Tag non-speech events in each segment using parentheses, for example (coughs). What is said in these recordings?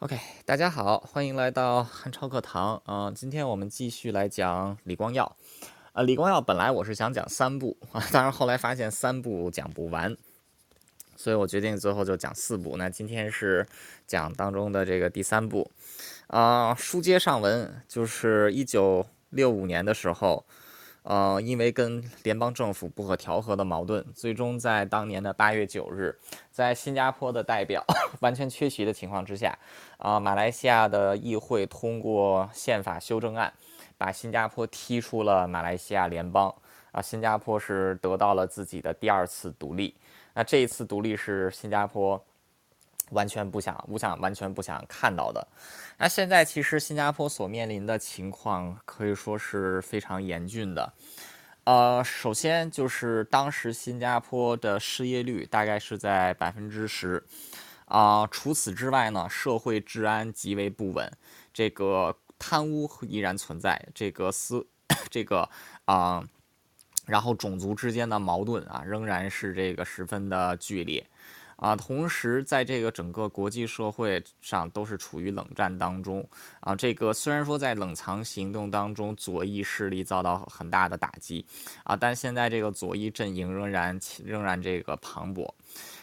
OK，大家好，欢迎来到汉超课堂。嗯、今天我们继续来讲李光耀。呃，李光耀本来我是想讲三部啊，(laughs) 当然后来发现三部讲不完，所以我决定最后就讲四部。那今天是讲当中的这个第三部。啊、书接上文，就是一九六五年的时候，呃，因为跟联邦政府不可调和的矛盾，最终在当年的八月九日，在新加坡的代表 (laughs) 完全缺席的情况之下，啊、马来西亚的议会通过宪法修正案，把新加坡踢出了马来西亚联邦。啊，新加坡是得到了自己的第二次独立。那这一次独立是新加坡完全不想、不想、完全不想看到的。那现在其实新加坡所面临的情况可以说是非常严峻的。呃，首先就是当时新加坡的失业率大概是在百分之十，啊，除此之外呢，社会治安极为不稳，这个贪污依然存在，这个私，(coughs) 这个啊、然后种族之间的矛盾啊，仍然是这个十分的剧烈。啊，同时在这个整个国际社会上都是处于冷战当中啊。这个虽然说在冷藏行动当中，左翼势力遭到很大的打击啊，但现在这个左翼阵营仍然仍然这个磅礴。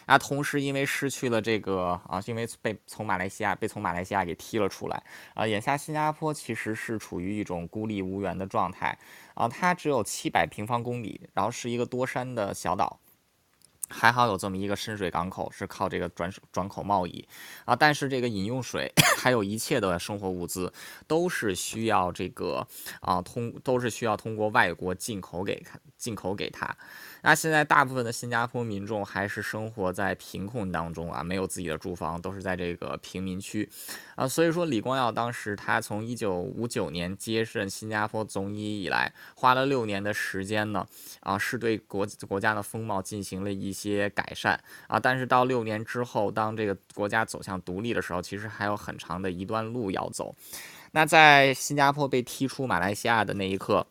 啊，同时因为失去了这个啊，因为被从马来西亚被从马来西亚给踢了出来啊，眼下新加坡其实是处于一种孤立无援的状态啊，它只有七百平方公里，然后是一个多山的小岛。还好有这么一个深水港口，是靠这个转转口贸易啊，但是这个饮用水 (coughs) 还有一切的生活物资都是需要这个啊通都是需要通过外国进口给进口给他。那现在大部分的新加坡民众还是生活在贫困当中啊，没有自己的住房，都是在这个贫民区啊。所以说，李光耀当时他从一九五九年接任新加坡总理以来，花了六年的时间呢，啊，是对国国家的风貌进行了一些改善啊。但是到六年之后，当这个国家走向独立的时候，其实还有很长的一段路要走。那在新加坡被踢出马来西亚的那一刻。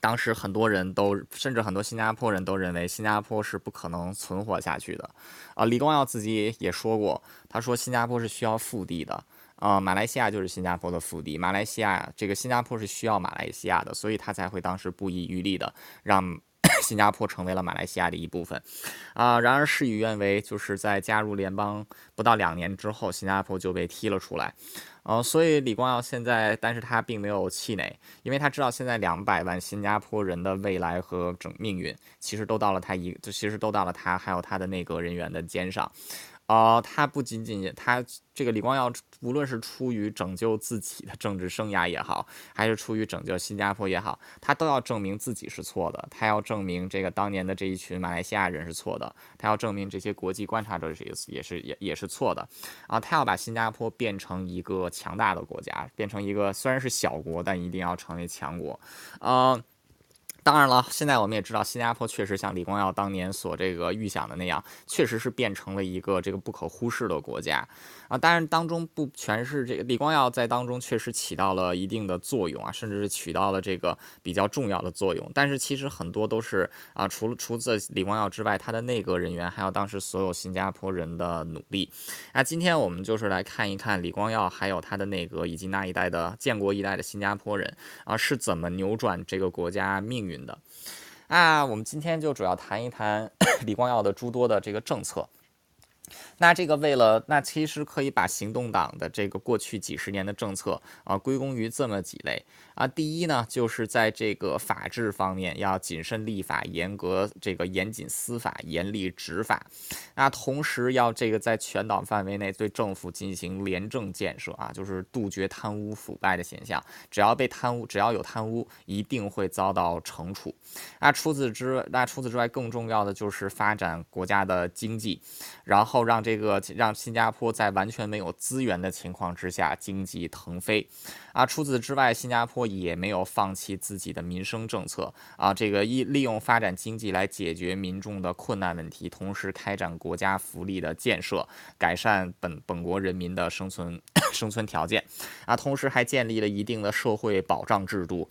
当时很多人都，甚至很多新加坡人都认为新加坡是不可能存活下去的，啊，李光耀自己也说过，他说新加坡是需要腹地的，啊，马来西亚就是新加坡的腹地，马来西亚这个新加坡是需要马来西亚的，所以他才会当时不遗余力的让新加坡成为了马来西亚的一部分，啊，然而事与愿违，就是在加入联邦不到两年之后，新加坡就被踢了出来。呃，所以李光耀现在，但是他并没有气馁，因为他知道现在两百万新加坡人的未来和整命运，其实都到了他一，就其实都到了他还有他的内阁人员的肩上。哦，他不仅仅他这个李光耀，无论是出于拯救自己的政治生涯也好，还是出于拯救新加坡也好，他都要证明自己是错的。他要证明这个当年的这一群马来西亚人是错的，他要证明这些国际观察者是也是也也是错的。啊，他要把新加坡变成一个强大的国家，变成一个虽然是小国，但一定要成为强国。啊。当然了，现在我们也知道，新加坡确实像李光耀当年所这个预想的那样，确实是变成了一个这个不可忽视的国家。啊。当然，当中不全是这个李光耀在当中确实起到了一定的作用啊，甚至是起到了这个比较重要的作用。但是其实很多都是啊，除了除了李光耀之外，他的内阁人员还有当时所有新加坡人的努力。那今天我们就是来看一看李光耀还有他的内阁以及那一代的建国一代的新加坡人啊是怎么扭转这个国家命运的。啊，我们今天就主要谈一谈 (coughs) 李光耀的诸多的这个政策。那这个为了，那其实可以把行动党的这个过去几十年的政策啊归功于这么几类啊。第一呢，就是在这个法治方面要谨慎立法，严格这个严谨司法，严厉执法。那同时要这个在全党范围内对政府进行廉政建设啊，就是杜绝贪污腐败的现象。只要被贪污，只要有贪污，一定会遭到惩处。那除此之，那除此之外，更重要的就是发展国家的经济，然后让这个让新加坡在完全没有资源的情况之下经济腾飞。啊，除此之外，新加坡也没有放弃自己的民生政策啊，这个一利用发展经济来解决民众的困难问题，同时开展国家福利的建设，改善本本国人民的生存 (coughs) 生存条件啊，同时还建立了一定的社会保障制度。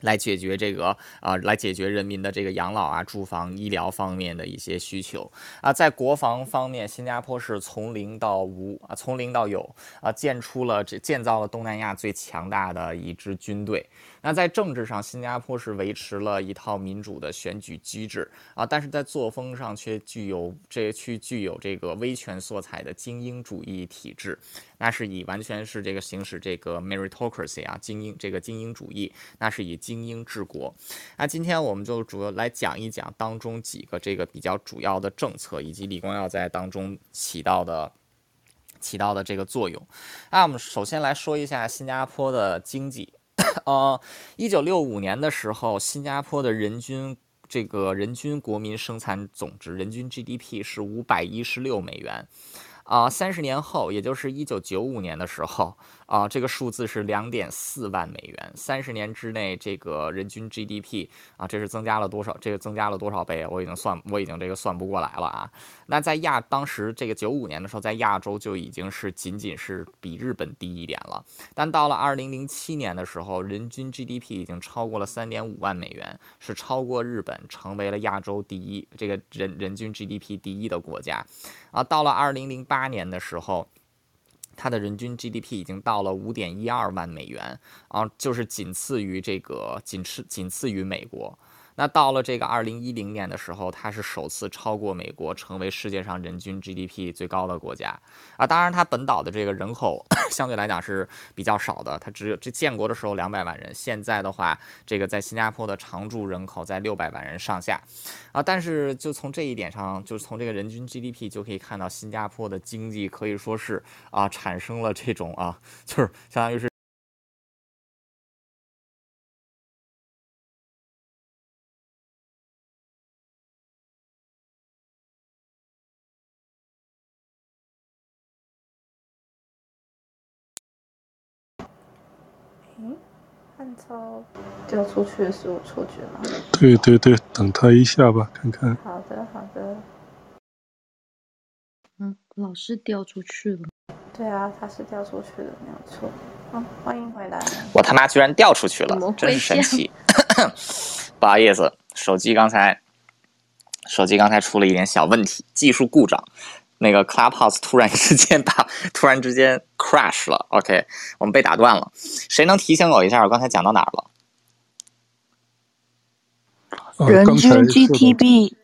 来解决这个啊，来解决人民的这个养老啊、住房、医疗方面的一些需求啊。在国防方面，新加坡是从零到无啊，从零到有啊，建出了这建造了东南亚最强大的一支军队。那在政治上，新加坡是维持了一套民主的选举机制啊，但是在作风上却具有这去具有这个威权色彩的精英主义体制。那是以完全是这个行使这个 meritocracy 啊，精英这个精英主义，那是以精英治国。那今天我们就主要来讲一讲当中几个这个比较主要的政策，以及李光耀在当中起到的起到的这个作用。那我们首先来说一下新加坡的经济。呃，一九六五年的时候，新加坡的人均这个人均国民生产总值，人均 GDP 是五百一十六美元。啊，三十年后，也就是一九九五年的时候。啊，这个数字是两点四万美元，三十年之内，这个人均 GDP 啊，这是增加了多少？这个增加了多少倍？我已经算，我已经这个算不过来了啊。那在亚当时这个九五年的时候，在亚洲就已经是仅仅是比日本低一点了。但到了二零零七年的时候，人均 GDP 已经超过了三点五万美元，是超过日本，成为了亚洲第一这个人人均 GDP 第一的国家。啊，到了二零零八年的时候。它的人均 GDP 已经到了五点一二万美元啊，就是仅次于这个，仅次仅次于美国。那到了这个二零一零年的时候，它是首次超过美国，成为世界上人均 GDP 最高的国家啊。当然，它本岛的这个人口 (clears throat) 相对来讲是比较少的，它只有这建国的时候两百万人，现在的话，这个在新加坡的常住人口在六百万人上下啊。但是就从这一点上，就从这个人均 GDP 就可以看到，新加坡的经济可以说是啊产生了这种啊，就是相当于是。汉超掉出去的是我错觉吗？对对对，等他一下吧，看看。好的好的。嗯，老师掉出去了。对啊，他是掉出去的，没有错。好，欢迎回来。我他妈居然掉出去了，真是神奇。(laughs) 不好意思，手机刚才手机刚才出了一点小问题，技术故障。那个 Clubhouse 突然之间打，(laughs) 突然之间 crash 了。OK，我们被打断了。谁能提醒我一下，我刚才讲到哪儿了？人均 GDP。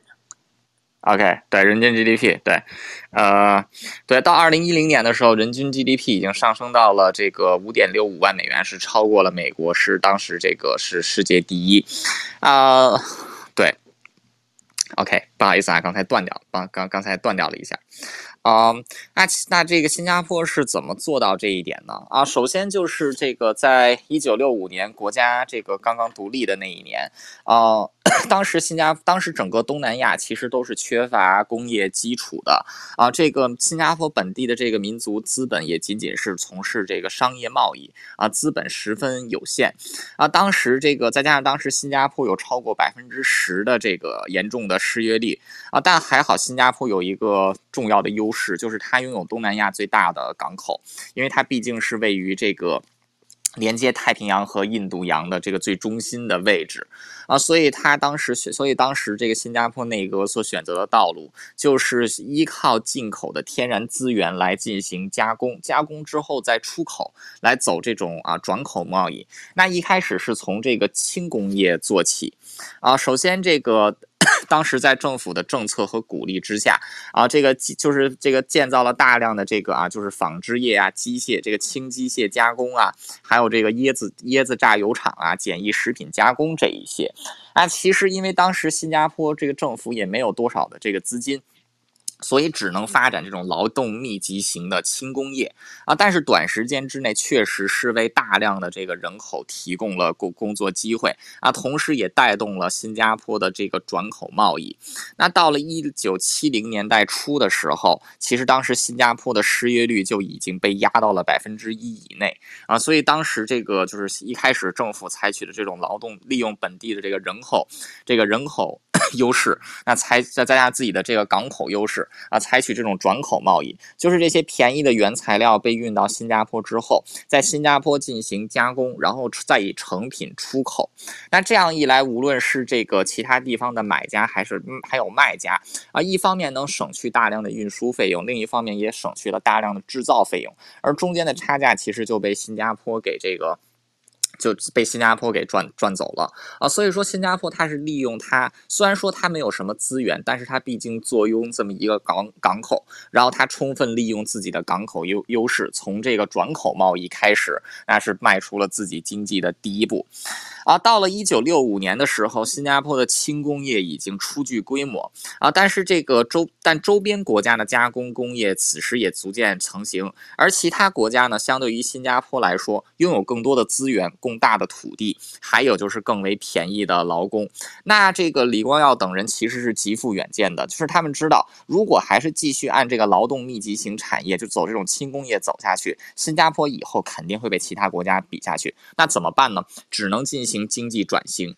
OK，对，人均 GDP，对，呃，对，到二零一零年的时候，人均 GDP 已经上升到了这个五点六五万美元，是超过了美国，是当时这个是世界第一。啊，对。OK，不好意思啊，刚才断掉，刚刚刚才断掉了一下。啊，那那这个新加坡是怎么做到这一点呢？啊，首先就是这个，在一九六五年国家这个刚刚独立的那一年，啊，(coughs) 当时新加当时整个东南亚其实都是缺乏工业基础的啊，这个新加坡本地的这个民族资本也仅仅是从事这个商业贸易啊，资本十分有限啊。当时这个再加上当时新加坡有超过百分之十的这个严重的失业率啊，但还好新加坡有一个重要的优。是，就是它拥有东南亚最大的港口，因为它毕竟是位于这个连接太平洋和印度洋的这个最中心的位置啊，所以它当时选，所以当时这个新加坡内阁所选择的道路，就是依靠进口的天然资源来进行加工，加工之后再出口，来走这种啊转口贸易。那一开始是从这个轻工业做起啊，首先这个。当时在政府的政策和鼓励之下，啊，这个就是这个建造了大量的这个啊，就是纺织业啊、机械这个轻机械加工啊，还有这个椰子椰子榨油厂啊、简易食品加工这一些，啊，其实因为当时新加坡这个政府也没有多少的这个资金。所以只能发展这种劳动密集型的轻工业啊，但是短时间之内确实是为大量的这个人口提供了工工作机会啊，同时也带动了新加坡的这个转口贸易。那到了一九七零年代初的时候，其实当时新加坡的失业率就已经被压到了百分之一以内啊，所以当时这个就是一开始政府采取的这种劳动利用本地的这个人口这个人口 (coughs) 优势，那才再加上自己的这个港口优势。啊，采取这种转口贸易，就是这些便宜的原材料被运到新加坡之后，在新加坡进行加工，然后再以成品出口。那这样一来，无论是这个其他地方的买家，还是还有卖家啊，一方面能省去大量的运输费用，另一方面也省去了大量的制造费用，而中间的差价其实就被新加坡给这个。就被新加坡给赚赚走了啊，所以说新加坡它是利用它，虽然说它没有什么资源，但是它毕竟坐拥这么一个港港口，然后它充分利用自己的港口优优势，从这个转口贸易开始，那是迈出了自己经济的第一步。啊，到了一九六五年的时候，新加坡的轻工业已经初具规模啊，但是这个周但周边国家的加工工业此时也逐渐成型，而其他国家呢，相对于新加坡来说，拥有更多的资源供、大的土地，还有就是更为便宜的劳工。那这个李光耀等人其实是极富远见的，就是他们知道，如果还是继续按这个劳动密集型产业就走这种轻工业走下去，新加坡以后肯定会被其他国家比下去。那怎么办呢？只能进行。经济转型，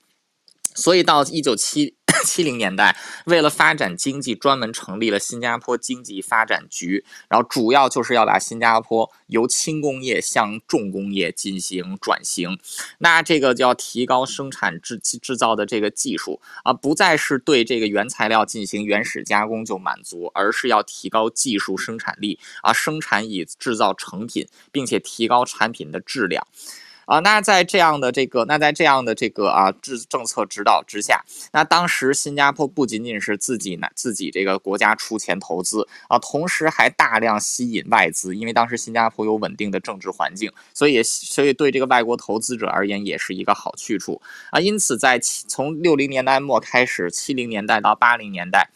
所以到一九七七零年代，为了发展经济，专门成立了新加坡经济发展局，然后主要就是要把新加坡由轻工业向重工业进行转型。那这个就要提高生产制制造的这个技术啊，不再是对这个原材料进行原始加工就满足，而是要提高技术生产力啊，生产以制造成品，并且提高产品的质量。啊，那在这样的这个，那在这样的这个啊制政策指导之下，那当时新加坡不仅仅是自己拿自己这个国家出钱投资啊，同时还大量吸引外资，因为当时新加坡有稳定的政治环境，所以所以对这个外国投资者而言也是一个好去处啊。因此，在从六零年代末开始，七零年代到八零年代。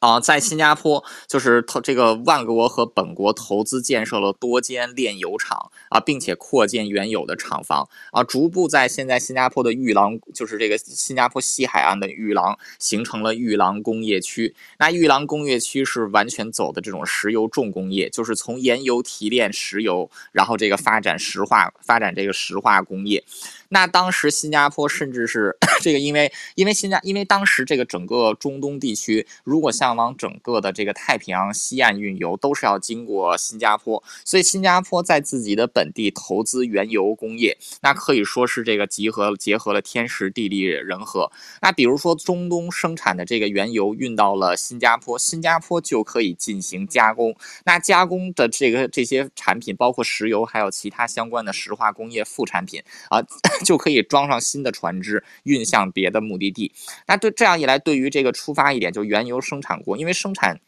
啊，在新加坡，就是投这个万国和本国投资建设了多间炼油厂啊，并且扩建原有的厂房啊，逐步在现在新加坡的玉郎，就是这个新加坡西海岸的玉郎，形成了玉郎工业区。那玉郎工业区是完全走的这种石油重工业，就是从盐油提炼石油，然后这个发展石化，发展这个石化工业。那当时新加坡甚至是 (coughs) 这个，因为因为新加因为当时这个整个中东地区，如果想往整个的这个太平洋西岸运油，都是要经过新加坡，所以新加坡在自己的本地投资原油工业，那可以说是这个集合结合了天时地利人和。那比如说中东生产的这个原油运到了新加坡，新加坡就可以进行加工，那加工的这个这些产品，包括石油还有其他相关的石化工业副产品啊。(laughs) 就可以装上新的船只，运向别的目的地。那对这样一来，对于这个出发一点，就原油生产国，因为生产。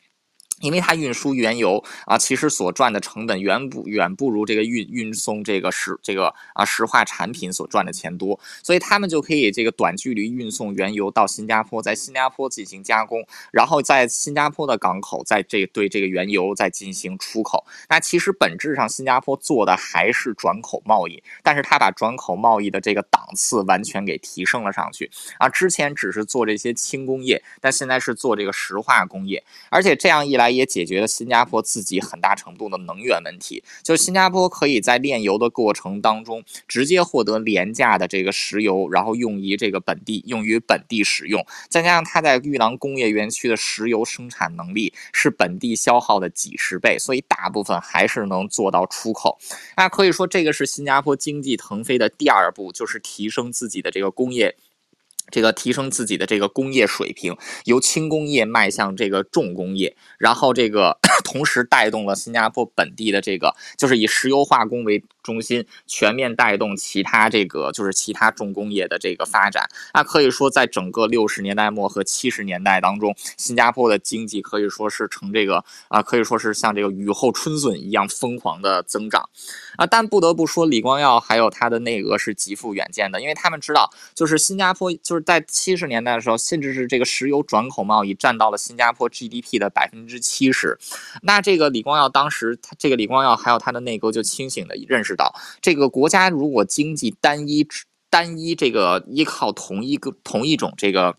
因为它运输原油啊，其实所赚的成本远不远不如这个运运送这个石这个啊石化产品所赚的钱多，所以他们就可以这个短距离运送原油到新加坡，在新加坡进行加工，然后在新加坡的港口在这对这个原油再进行出口。那其实本质上新加坡做的还是转口贸易，但是他把转口贸易的这个档次完全给提升了上去啊。之前只是做这些轻工业，但现在是做这个石化工业，而且这样一来。也解决了新加坡自己很大程度的能源问题，就新加坡可以在炼油的过程当中直接获得廉价的这个石油，然后用于这个本地用于本地使用，再加上它在玉郎工业园区的石油生产能力是本地消耗的几十倍，所以大部分还是能做到出口。那可以说，这个是新加坡经济腾飞的第二步，就是提升自己的这个工业。这个提升自己的这个工业水平，由轻工业迈向这个重工业，然后这个 (clears throat) 同时带动了新加坡本地的这个，就是以石油化工为中心，全面带动其他这个就是其他重工业的这个发展。那可以说，在整个六十年代末和七十年代当中，新加坡的经济可以说是呈这个啊，可以说是像这个雨后春笋一样疯狂的增长啊。但不得不说，李光耀还有他的内阁是极富远见的，因为他们知道，就是新加坡就是。在七十年代的时候，甚至是这个石油转口贸易占到了新加坡 GDP 的百分之七十。那这个李光耀当时，这个李光耀还有他的内阁就清醒的认识到，这个国家如果经济单一、单一这个依靠同一个同一种这个。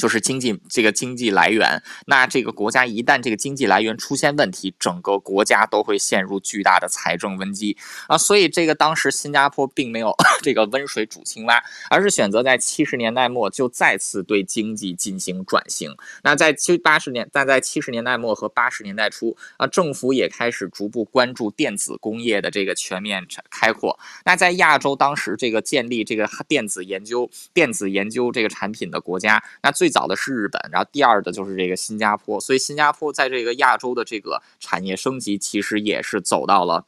就是经济这个经济来源，那这个国家一旦这个经济来源出现问题，整个国家都会陷入巨大的财政危机啊。所以这个当时新加坡并没有 (laughs) 这个温水煮青蛙，而是选择在七十年代末就再次对经济进行转型。那在七八十年，但在七十年代末和八十年代初啊，政府也开始逐步关注电子工业的这个全面开阔。那在亚洲当时这个建立这个电子研究、电子研究这个产品的国家，那最早的是日本，然后第二的就是这个新加坡，所以新加坡在这个亚洲的这个产业升级，其实也是走到了，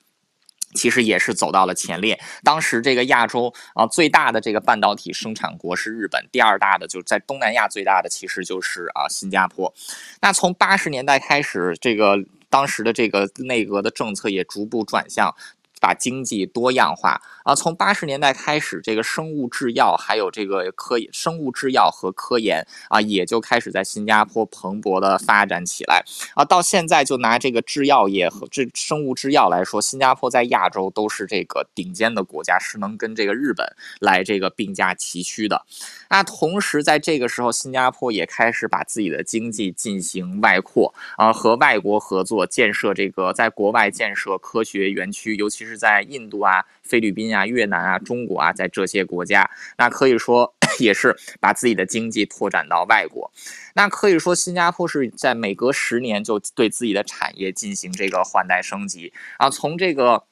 其实也是走到了前列。当时这个亚洲啊最大的这个半导体生产国是日本，第二大的就是在东南亚最大的其实就是啊新加坡。那从八十年代开始，这个当时的这个内阁的政策也逐步转向。把经济多样化啊，从八十年代开始，这个生物制药还有这个科生物制药和科研啊，也就开始在新加坡蓬勃的发展起来啊。到现在，就拿这个制药业和这生物制药来说，新加坡在亚洲都是这个顶尖的国家，是能跟这个日本来这个并驾齐驱的。那同时，在这个时候，新加坡也开始把自己的经济进行外扩啊，和外国合作建设这个在国外建设科学园区，尤其是。是在印度啊、菲律宾啊、越南啊、中国啊，在这些国家，那可以说 (clears throat) 也是把自己的经济拓展到外国。那可以说，新加坡是在每隔十年就对自己的产业进行这个换代升级啊，从这个。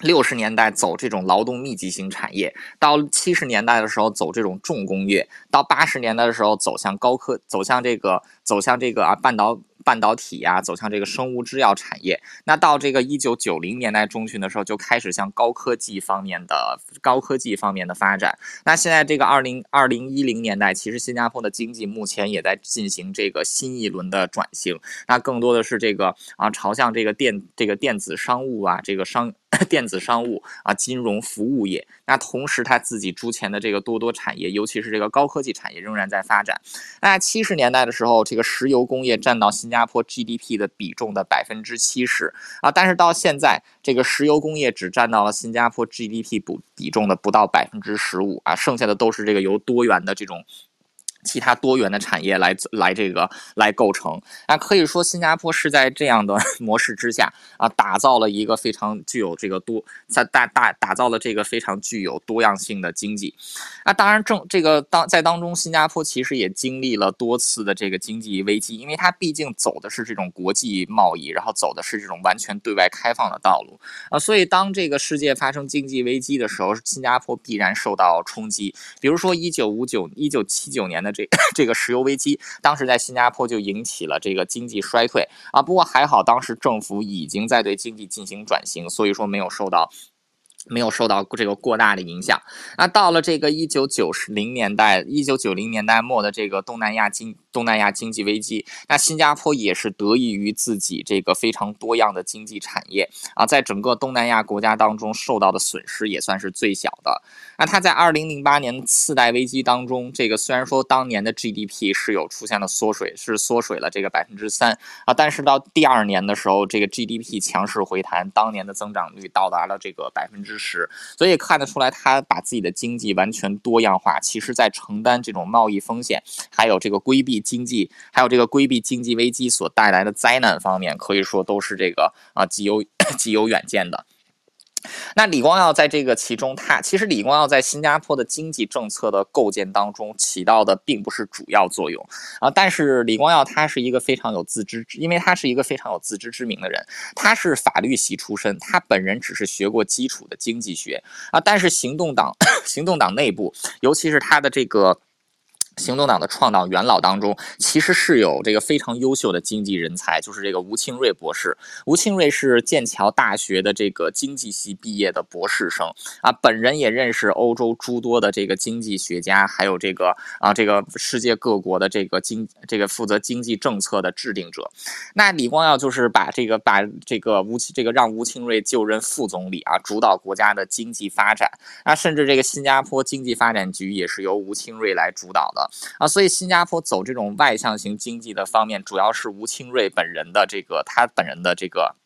六十年代走这种劳动密集型产业，到七十年代的时候走这种重工业，到八十年代的时候走向高科，走向这个走向这个啊半导半导体呀，走向这个生物制药产业。那到这个一九九零年代中旬的时候，就开始向高科技方面的高科技方面的发展。那现在这个二零二零一零年代，其实新加坡的经济目前也在进行这个新一轮的转型。那更多的是这个啊朝向这个电这个电子商务啊这个商。电子商务啊，金融服务业，那同时他自己之前的这个多多产业，尤其是这个高科技产业仍然在发展。那七十年代的时候，这个石油工业占到新加坡 GDP 的比重的百分之七十啊，但是到现在，这个石油工业只占到了新加坡 GDP 不比重的不到百分之十五啊，剩下的都是这个由多元的这种。其他多元的产业来来这个来构成，那可以说新加坡是在这样的 (laughs) 模式之下啊，打造了一个非常具有这个多在大大打造了这个非常具有多样性的经济。那当然正这个当在当中，新加坡其实也经历了多次的这个经济危机，因为它毕竟走的是这种国际贸易，然后走的是这种完全对外开放的道路啊，所以当这个世界发生经济危机的时候，新加坡必然受到冲击。比如说一九五九一九七九年的。这 (laughs) 这个石油危机，当时在新加坡就引起了这个经济衰退啊。不过还好，当时政府已经在对经济进行转型，所以说没有受到。没有受到这个过大的影响。那到了这个一九九零年代，一九九零年代末的这个东南亚经东南亚经济危机，那新加坡也是得益于自己这个非常多样的经济产业啊，在整个东南亚国家当中受到的损失也算是最小的。那它在二零零八年次贷危机当中，这个虽然说当年的 GDP 是有出现了缩水，是缩水了这个百分之三啊，但是到第二年的时候，这个 GDP 强势回弹，当年的增长率到达了这个百分之。十，所以看得出来，他把自己的经济完全多样化，其实在承担这种贸易风险，还有这个规避经济，还有这个规避经济危机所带来的灾难方面，可以说都是这个啊极有 (coughs) 极有远见的。那李光耀在这个其中，他其实李光耀在新加坡的经济政策的构建当中起到的并不是主要作用啊。但是李光耀他是一个非常有自知，因为他是一个非常有自知之明的人，他是法律系出身，他本人只是学过基础的经济学啊。但是行动党，(coughs) 行动党内部，尤其是他的这个。行动党的创党元老当中，其实是有这个非常优秀的经济人才，就是这个吴清瑞博士。吴清瑞是剑桥大学的这个经济系毕业的博士生啊，本人也认识欧洲诸多的这个经济学家，还有这个啊这个世界各国的这个经这个负责经济政策的制定者。那李光耀就是把这个把这个吴这个让吴清瑞就任副总理啊，主导国家的经济发展。那甚至这个新加坡经济发展局也是由吴清瑞来主导的。啊，所以新加坡走这种外向型经济的方面，主要是吴清瑞本人的这个他本人的这个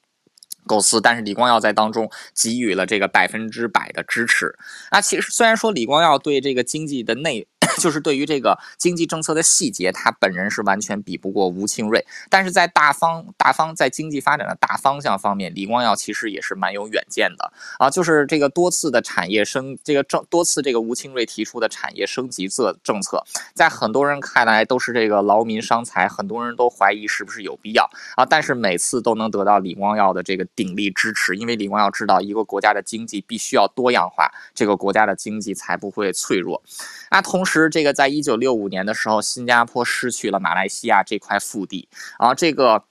构思，但是李光耀在当中给予了这个百分之百的支持。那，其实虽然说李光耀对这个经济的内 (laughs) 就是对于这个经济政策的细节，他本人是完全比不过吴清瑞。但是在大方大方在经济发展的大方向方面，李光耀其实也是蛮有远见的啊。就是这个多次的产业升，这个政多次这个吴清瑞提出的产业升级策政策，在很多人看来都是这个劳民伤财，很多人都怀疑是不是有必要啊。但是每次都能得到李光耀的这个鼎力支持，因为李光耀知道一个国家的经济必须要多样化，这个国家的经济才不会脆弱。那同时，这个在一九六五年的时候，新加坡失去了马来西亚这块腹地然啊，这个，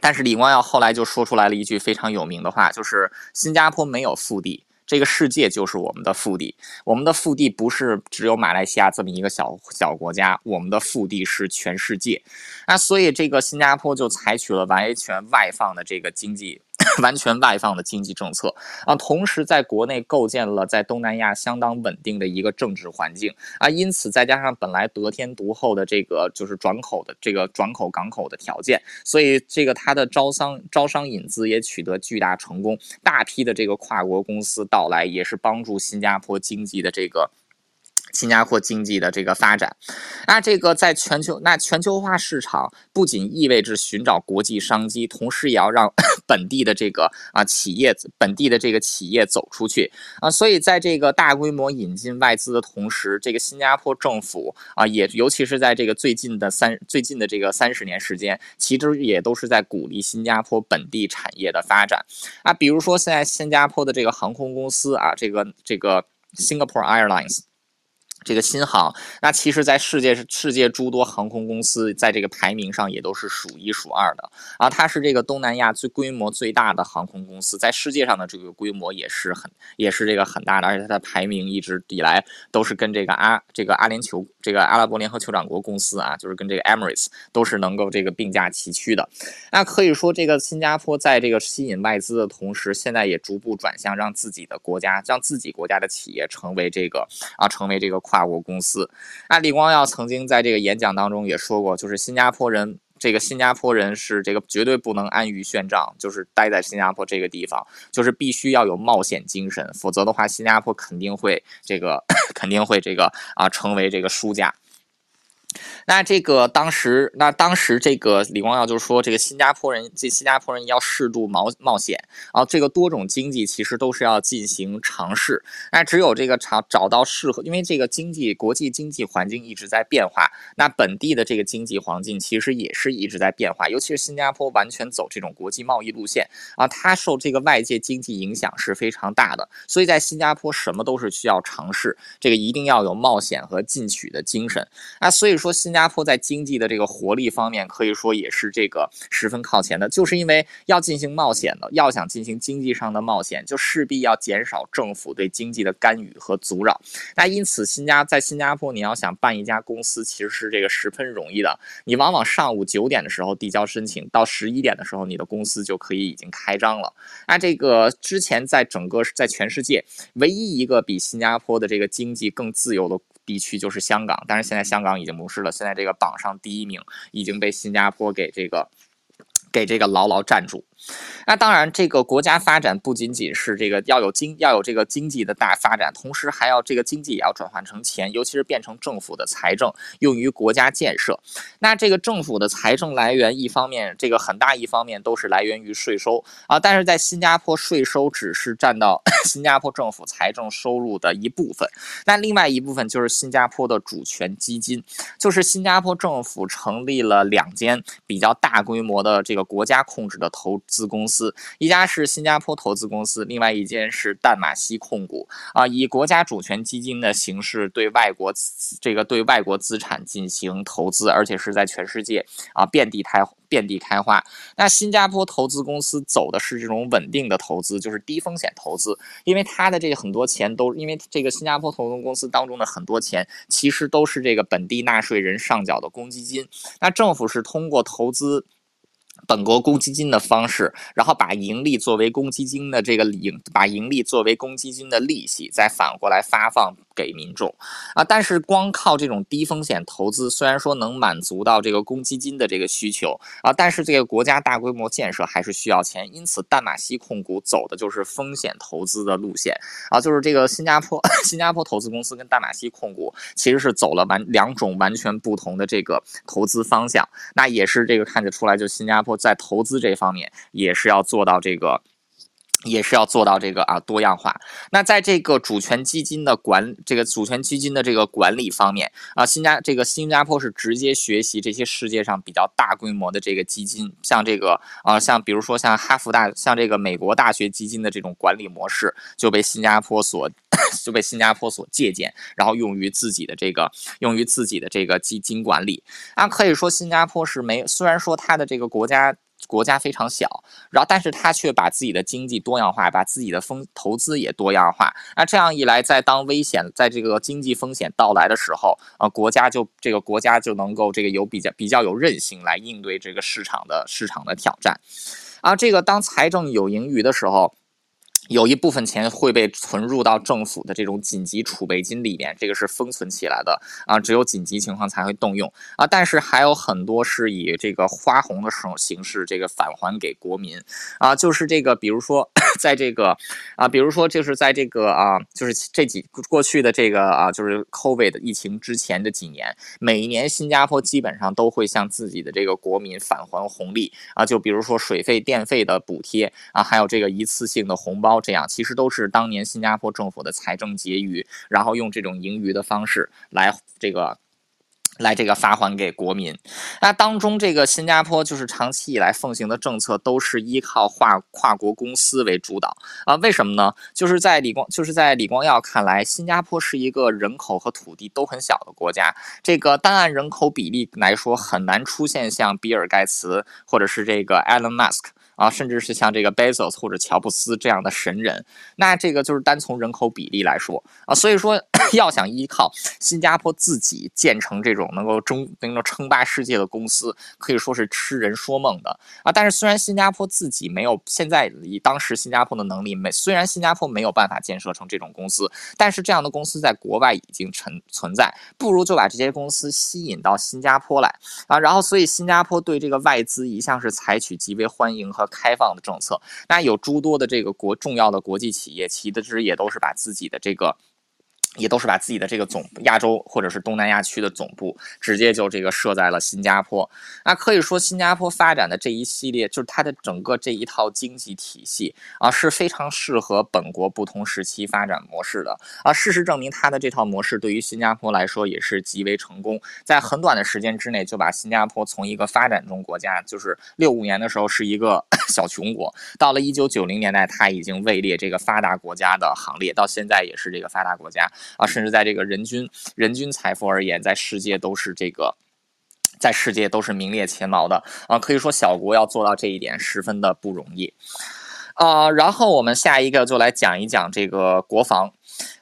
但是李光耀后来就说出来了一句非常有名的话，就是新加坡没有腹地。这个世界就是我们的腹地，我们的腹地不是只有马来西亚这么一个小小国家，我们的腹地是全世界。那所以这个新加坡就采取了完全外放的这个经济。(laughs) 完全外放的经济政策啊，同时在国内构建了在东南亚相当稳定的一个政治环境啊，因此再加上本来得天独厚的这个就是转口的这个转口港口的条件，所以这个它的招商招商引资也取得巨大成功，大批的这个跨国公司到来，也是帮助新加坡经济的这个。新加坡经济的这个发展，那这个在全球，那全球化市场不仅意味着寻找国际商机，同时也要让 (coughs) 本地的这个啊企业，本地的这个企业走出去啊。所以在这个大规模引进外资的同时，这个新加坡政府啊，也尤其是在这个最近的三最近的这个三十年时间，其实也都是在鼓励新加坡本地产业的发展啊。比如说现在新加坡的这个航空公司啊，这个这个 Singapore Airlines。这个新航，那其实，在世界世界诸多航空公司，在这个排名上也都是数一数二的啊。它是这个东南亚最规模最大的航空公司，在世界上的这个规模也是很也是这个很大的，而且它的排名一直以来都是跟这个阿这个阿联酋这个阿拉伯联合酋长国公司啊，就是跟这个 Emirates 都是能够这个并驾齐驱的。那可以说，这个新加坡在这个吸引外资的同时，现在也逐步转向让自己的国家，让自己国家的企业成为这个啊，成为这个跨。跨国公司，那李光耀曾经在这个演讲当中也说过，就是新加坡人，这个新加坡人是这个绝对不能安于现状，就是待在新加坡这个地方，就是必须要有冒险精神，否则的话，新加坡肯定会这个 (coughs) 肯定会这个啊成为这个输家。那这个当时，那当时这个李光耀就说，这个新加坡人，这新加坡人要适度冒冒险啊。这个多种经济其实都是要进行尝试。那只有这个找找到适合，因为这个经济国际经济环境一直在变化，那本地的这个经济环境其实也是一直在变化。尤其是新加坡完全走这种国际贸易路线啊，它受这个外界经济影响是非常大的。所以在新加坡什么都是需要尝试，这个一定要有冒险和进取的精神啊。所以说。说新加坡在经济的这个活力方面，可以说也是这个十分靠前的，就是因为要进行冒险的，要想进行经济上的冒险，就势必要减少政府对经济的干预和阻扰。那因此，新加在新加坡，你要想办一家公司，其实是这个十分容易的。你往往上午九点的时候递交申请，到十一点的时候，你的公司就可以已经开张了。那这个之前在整个在全世界唯一一个比新加坡的这个经济更自由的。地区就是香港，但是现在香港已经不是了。现在这个榜上第一名已经被新加坡给这个，给这个牢牢占住。那当然，这个国家发展不仅仅是这个要有经要有这个经济的大发展，同时还要这个经济也要转换成钱，尤其是变成政府的财政，用于国家建设。那这个政府的财政来源，一方面这个很大一方面都是来源于税收啊，但是在新加坡，税收只是占到 (sniffs) 新加坡政府财政收入的一部分。那另外一部分就是新加坡的主权基金，就是新加坡政府成立了两间比较大规模的这个国家控制的投资资公司。一家是新加坡投资公司，另外一间是淡马锡控股啊，以国家主权基金的形式对外国这个对外国资产进行投资，而且是在全世界啊遍地开遍地开花。那新加坡投资公司走的是这种稳定的投资，就是低风险投资，因为它的这个很多钱都因为这个新加坡投资公司当中的很多钱其实都是这个本地纳税人上缴的公积金，那政府是通过投资。本国公积金的方式，然后把盈利作为公积金的这个盈，把盈利作为公积金的利息，再反过来发放给民众啊。但是光靠这种低风险投资，虽然说能满足到这个公积金的这个需求啊，但是这个国家大规模建设还是需要钱。因此，淡马锡控股走的就是风险投资的路线啊，就是这个新加坡 (laughs) 新加坡投资公司跟淡马锡控股其实是走了完两种完全不同的这个投资方向。那也是这个看得出来，就新加坡在投资这方面也是要做到这个。也是要做到这个啊多样化。那在这个主权基金的管，这个主权基金的这个管理方面啊，新加这个新加坡是直接学习这些世界上比较大规模的这个基金，像这个啊，像比如说像哈佛大，像这个美国大学基金的这种管理模式，就被新加坡所 (coughs) 就被新加坡所借鉴，然后用于自己的这个用于自己的这个基金管理。啊，可以说新加坡是没，虽然说它的这个国家。国家非常小，然后但是他却把自己的经济多样化，把自己的风投资也多样化。那这样一来，在当危险在这个经济风险到来的时候，呃，国家就这个国家就能够这个有比较比较有韧性来应对这个市场的市场的挑战。啊，这个当财政有盈余的时候。有一部分钱会被存入到政府的这种紧急储备金里面，这个是封存起来的啊，只有紧急情况才会动用啊。但是还有很多是以这个花红的形形式这个返还给国民啊，就是这个，比如说在这个啊，比如说就是在这个啊，就是这几过去的这个啊，就是 COVID 疫情之前的几年，每一年新加坡基本上都会向自己的这个国民返还红利啊，就比如说水费电费的补贴啊，还有这个一次性的红包。这样其实都是当年新加坡政府的财政结余，然后用这种盈余的方式来这个。来这个发还给国民，那当中这个新加坡就是长期以来奉行的政策都是依靠跨跨国公司为主导啊？为什么呢？就是在李光就是在李光耀看来，新加坡是一个人口和土地都很小的国家，这个单按人口比例来说，很难出现像比尔盖茨或者是这个 Elon Musk 啊，甚至是像这个 Bezos 或者乔布斯这样的神人。那这个就是单从人口比例来说啊，所以说 (clears throat) 要想依靠新加坡自己建成这种。能够争能够称霸世界的公司，可以说是痴人说梦的啊！但是虽然新加坡自己没有现在以当时新加坡的能力，没虽然新加坡没有办法建设成这种公司，但是这样的公司在国外已经存存在，不如就把这些公司吸引到新加坡来啊！然后所以新加坡对这个外资一向是采取极为欢迎和开放的政策，那有诸多的这个国重要的国际企业，其实也都是把自己的这个。也都是把自己的这个总亚洲或者是东南亚区的总部直接就这个设在了新加坡。那可以说，新加坡发展的这一系列，就是它的整个这一套经济体系啊，是非常适合本国不同时期发展模式的啊。事实证明，它的这套模式对于新加坡来说也是极为成功，在很短的时间之内就把新加坡从一个发展中国家，就是六五年的时候是一个 (coughs) 小穷国，到了一九九零年代，它已经位列这个发达国家的行列，到现在也是这个发达国家。啊，甚至在这个人均人均财富而言，在世界都是这个，在世界都是名列前茅的啊。可以说，小国要做到这一点，十分的不容易啊。然后我们下一个就来讲一讲这个国防。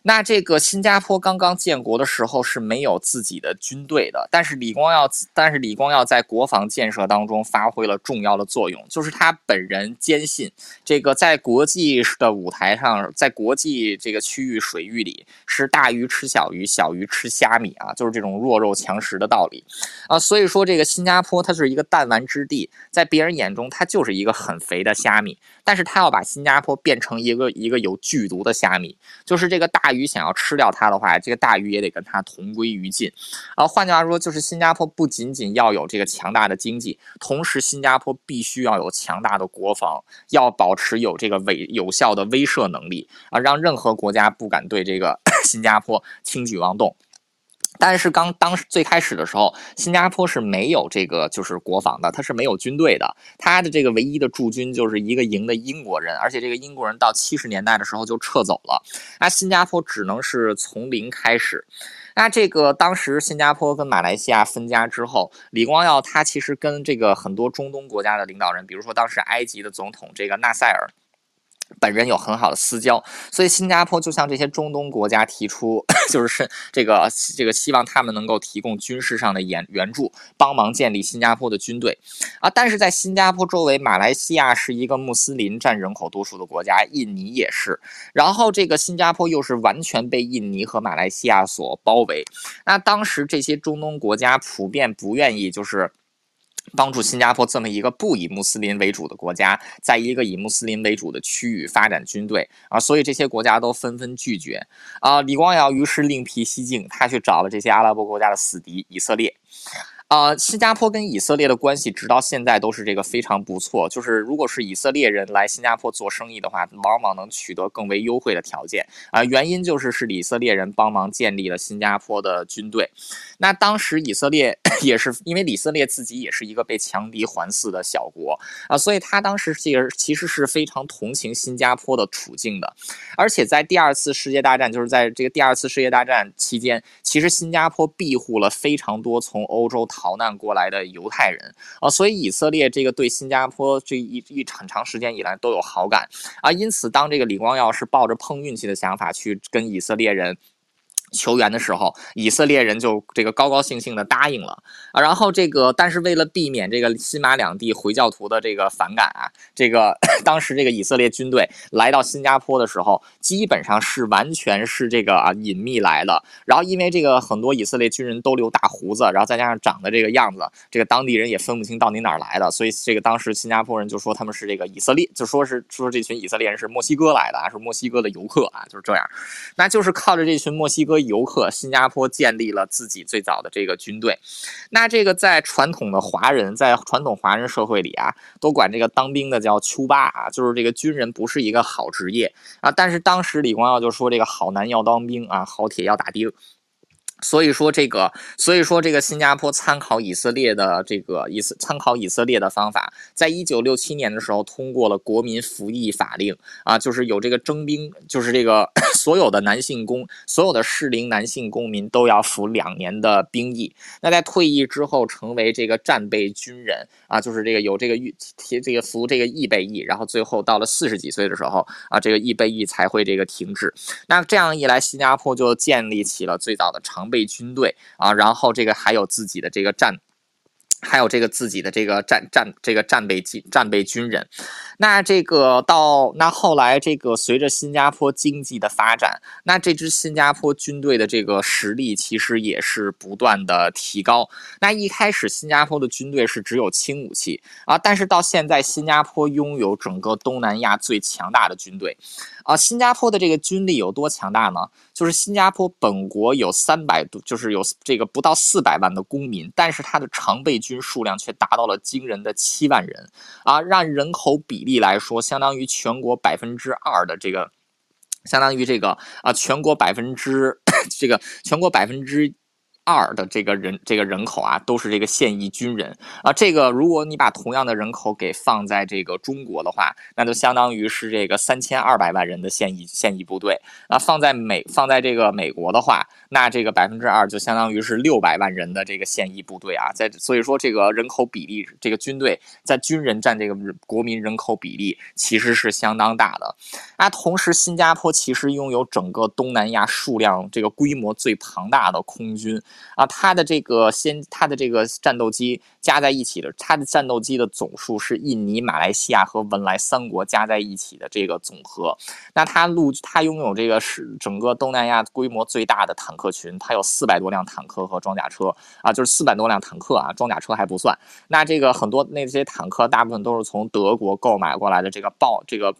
那这个新加坡刚刚建国的时候是没有自己的军队的，但是李光耀，但是李光耀在国防建设当中发挥了重要的作用，就是他本人坚信这个在国际的舞台上，在国际这个区域水域里是大鱼吃小鱼，小鱼吃虾米啊，就是这种弱肉强食的道理啊，所以说这个新加坡它是一个弹丸之地，在别人眼中它就是一个很肥的虾米，但是他要把新加坡变成一个一个有剧毒的虾米，就是这个大。鱼想要吃掉它的话，这个大鱼也得跟它同归于尽。啊，换句话说，就是新加坡不仅仅要有这个强大的经济，同时新加坡必须要有强大的国防，要保持有这个威有效的威慑能力啊，让任何国家不敢对这个 (coughs) 新加坡轻举妄动。但是刚当时最开始的时候，新加坡是没有这个就是国防的，它是没有军队的，它的这个唯一的驻军就是一个营的英国人，而且这个英国人到七十年代的时候就撤走了，那新加坡只能是从零开始。那这个当时新加坡跟马来西亚分家之后，李光耀他其实跟这个很多中东国家的领导人，比如说当时埃及的总统这个纳赛尔。本人有很好的私交，所以新加坡就向这些中东国家提出，(laughs) 就是是这个这个希望他们能够提供军事上的援援助，帮忙建立新加坡的军队啊。但是在新加坡周围，马来西亚是一个穆斯林占人口多数的国家，印尼也是，然后这个新加坡又是完全被印尼和马来西亚所包围。那当时这些中东国家普遍不愿意，就是。帮助新加坡这么一个不以穆斯林为主的国家，在一个以穆斯林为主的区域发展军队啊，所以这些国家都纷纷拒绝啊。李光耀于是另辟蹊径，他去找了这些阿拉伯国家的死敌以色列。啊，新加坡跟以色列的关系直到现在都是这个非常不错。就是如果是以色列人来新加坡做生意的话，往往能取得更为优惠的条件啊。原因就是是以色列人帮忙建立了新加坡的军队。那当时以色列 (clears throat) 也是因为以色列自己也是一个被强敌环伺的小国啊，所以他当时其实其实是非常同情新加坡的处境的。而且在第二次世界大战，就是在这个第二次世界大战期间，其实新加坡庇护了非常多从欧洲逃。逃难过来的犹太人啊，所以以色列这个对新加坡这一一很长时间以来都有好感啊，因此当这个李光耀是抱着碰运气的想法去跟以色列人。求援的时候，以色列人就这个高高兴兴的答应了啊。然后这个，但是为了避免这个新马两地回教徒的这个反感啊，这个 (coughs) 当时这个以色列军队来到新加坡的时候，基本上是完全是这个啊隐秘来的。然后因为这个很多以色列军人都留大胡子，然后再加上长得这个样子，这个当地人也分不清到底哪儿来的，所以这个当时新加坡人就说他们是这个以色列，就说是说这群以色列人是墨西哥来的啊，是墨西哥的游客啊，就是这样。那就是靠着这群墨西哥。游客，新加坡建立了自己最早的这个军队。那这个在传统的华人，在传统华人社会里啊，都管这个当兵的叫丘巴啊，就是这个军人不是一个好职业啊。但是当时李光耀就说，这个好男要当兵啊，好铁要打钉。所以说这个，所以说这个新加坡参考以色列的这个以色参考以色列的方法，在一九六七年的时候通过了国民服役法令啊，就是有这个征兵，就是这个 (clears throat) 所有的男性公，所有的适龄男性公民都要服两年的兵役。那在退役之后成为这个战备军人啊，就是这个有这个预提这个服这个预备役，然后最后到了四十几岁的时候啊，这个预备役才会这个停止。那这样一来，新加坡就建立起了最早的常。备军队啊，然后这个还有自己的这个战。还有这个自己的这个战战这个战备军战备军人，那这个到那后来这个随着新加坡经济的发展，那这支新加坡军队的这个实力其实也是不断的提高。那一开始新加坡的军队是只有轻武器啊，但是到现在新加坡拥有整个东南亚最强大的军队啊。新加坡的这个军力有多强大呢？就是新加坡本国有三百多，就是有这个不到四百万的公民，但是它的常备军。数量却达到了惊人的七万人啊！按人口比例来说，相当于全国百分之二的这个，相当于这个啊，全国百分之 (coughs) 这个全国百分之。二的这个人这个人口啊，都是这个现役军人啊。这个如果你把同样的人口给放在这个中国的话，那就相当于是这个三千二百万人的现役现役部队。那放在美放在这个美国的话，那这个百分之二就相当于是六百万人的这个现役部队啊。在所以说这个人口比例，这个军队在军人占这个国民人口比例其实是相当大的。啊同时，新加坡其实拥有整个东南亚数量这个规模最庞大的空军。啊，它的这个先，它的这个战斗机加在一起的，它的战斗机的总数是印尼、马来西亚和文莱三国加在一起的这个总和。那它陆，它拥有这个是整个东南亚规模最大的坦克群，它有四百多辆坦克和装甲车啊，就是四百多辆坦克啊，装甲车还不算。那这个很多那些坦克大部分都是从德国购买过来的，这个豹这个。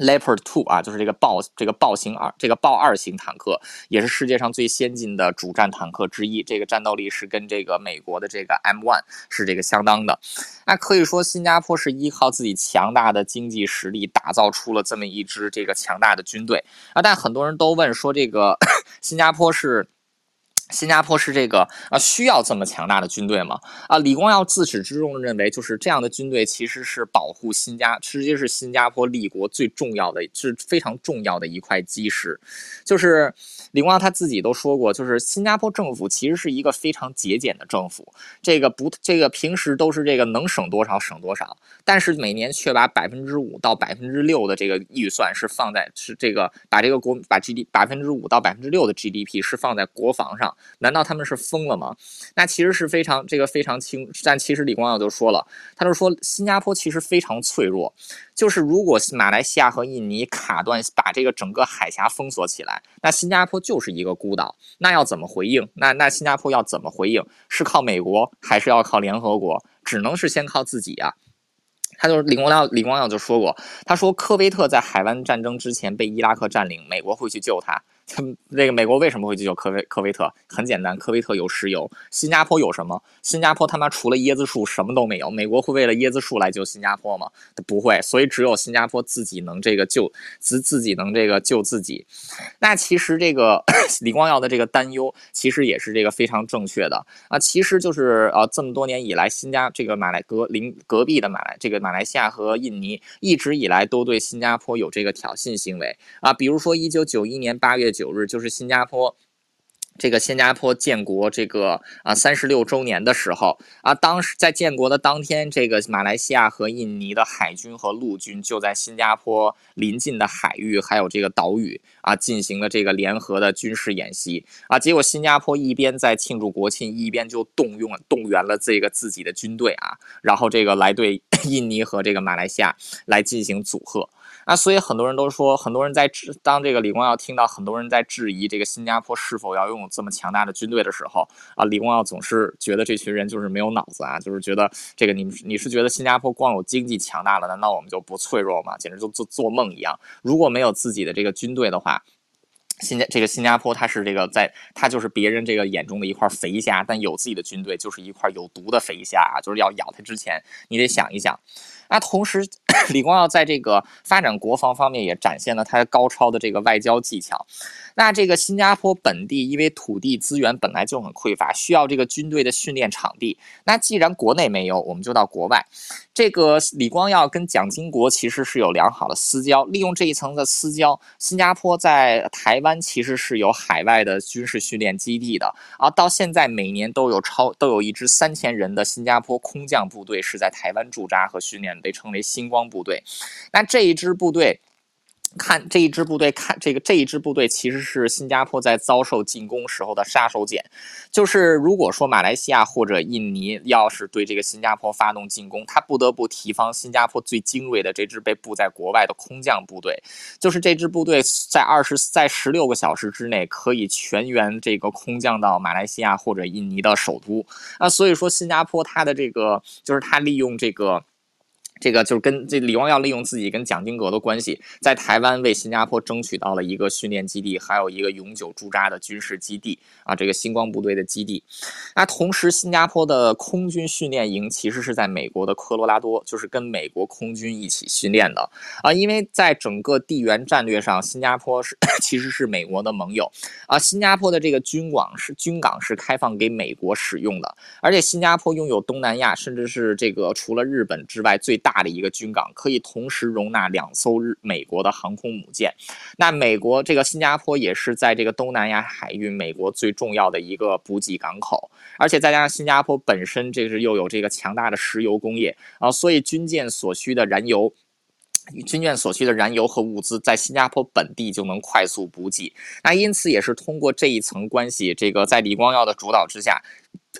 Leopard Two 啊，就是这个豹这个豹型二这个豹二型坦克，也是世界上最先进的主战坦克之一。这个战斗力是跟这个美国的这个 M One 是这个相当的。那可以说，新加坡是依靠自己强大的经济实力，打造出了这么一支这个强大的军队啊。但很多人都问说，这个 (coughs) 新加坡是。新加坡是这个啊，需要这么强大的军队吗？啊，李光耀自始至终认为，就是这样的军队其实是保护新加，直接是新加坡立国最重要的，是非常重要的一块基石。就是李光耀他自己都说过，就是新加坡政府其实是一个非常节俭的政府，这个不，这个平时都是这个能省多少省多少，但是每年却把百分之五到百分之六的这个预算是放在是这个把这个国把 G D 百分之五到百分之六的 G D P 是放在国防上。难道他们是疯了吗？那其实是非常这个非常轻，但其实李光耀就说了，他就说新加坡其实非常脆弱，就是如果马来西亚和印尼卡断，把这个整个海峡封锁起来，那新加坡就是一个孤岛，那要怎么回应？那那新加坡要怎么回应？是靠美国还是要靠联合国？只能是先靠自己啊！他就李光耀，李光耀就说过，他说科威特在海湾战争之前被伊拉克占领，美国会去救他。他这个美国为什么会去救科威科威特？很简单，科威特有石油。新加坡有什么？新加坡他妈除了椰子树什么都没有。美国会为了椰子树来救新加坡吗？不会。所以只有新加坡自己能这个救自自己能这个救自己。那其实这个 (coughs) 李光耀的这个担忧，其实也是这个非常正确的啊。其实就是呃这么多年以来，新加这个马来隔邻隔壁的马来这个马来西亚和印尼一直以来都对新加坡有这个挑衅行为啊。比如说一九九一年八月。九日就是新加坡，这个新加坡建国这个啊三十六周年的时候啊，当时在建国的当天，这个马来西亚和印尼的海军和陆军就在新加坡临近的海域还有这个岛屿啊进行了这个联合的军事演习啊。结果新加坡一边在庆祝国庆，一边就动用动员了这个自己的军队啊，然后这个来对 (coughs) 印尼和这个马来西亚来进行阻吓。那所以很多人都说，很多人在质当这个李光耀听到很多人在质疑这个新加坡是否要拥有这么强大的军队的时候，啊，李光耀总是觉得这群人就是没有脑子啊，就是觉得这个你你是觉得新加坡光有经济强大了，难道我们就不脆弱吗？简直就做做梦一样。如果没有自己的这个军队的话，新加这个新加坡它是这个在它就是别人这个眼中的一块肥虾，但有自己的军队就是一块有毒的肥虾啊，就是要咬它之前，你得想一想。那同时，李光耀在这个发展国防方面也展现了他高超的这个外交技巧。那这个新加坡本地因为土地资源本来就很匮乏，需要这个军队的训练场地。那既然国内没有，我们就到国外。这个李光耀跟蒋经国其实是有良好的私交，利用这一层的私交，新加坡在台湾其实是有海外的军事训练基地的啊。到现在每年都有超都有一支三千人的新加坡空降部队是在台湾驻扎和训练。被称为星光部队，那这一支部队。看这一支部队，看这个这一支部队其实是新加坡在遭受进攻时候的杀手锏。就是如果说马来西亚或者印尼要是对这个新加坡发动进攻，他不得不提防新加坡最精锐的这支被布在国外的空降部队。就是这支部队在二十在十六个小时之内可以全员这个空降到马来西亚或者印尼的首都啊。所以说新加坡它的这个就是它利用这个。这个就是跟这李光耀利用自己跟蒋经国的关系，在台湾为新加坡争取到了一个训练基地，还有一个永久驻扎的军事基地啊，这个星光部队的基地。那同时，新加坡的空军训练营其实是在美国的科罗拉多，就是跟美国空军一起训练的啊。因为在整个地缘战略上，新加坡是 (coughs) 其实是美国的盟友啊。新加坡的这个军港是军港是开放给美国使用的，而且新加坡拥有东南亚甚至是这个除了日本之外最大。大的一个军港可以同时容纳两艘日美国的航空母舰，那美国这个新加坡也是在这个东南亚海域美国最重要的一个补给港口，而且再加上新加坡本身这是又有这个强大的石油工业啊，所以军舰所需的燃油。军舰所需的燃油和物资在新加坡本地就能快速补给，那因此也是通过这一层关系，这个在李光耀的主导之下。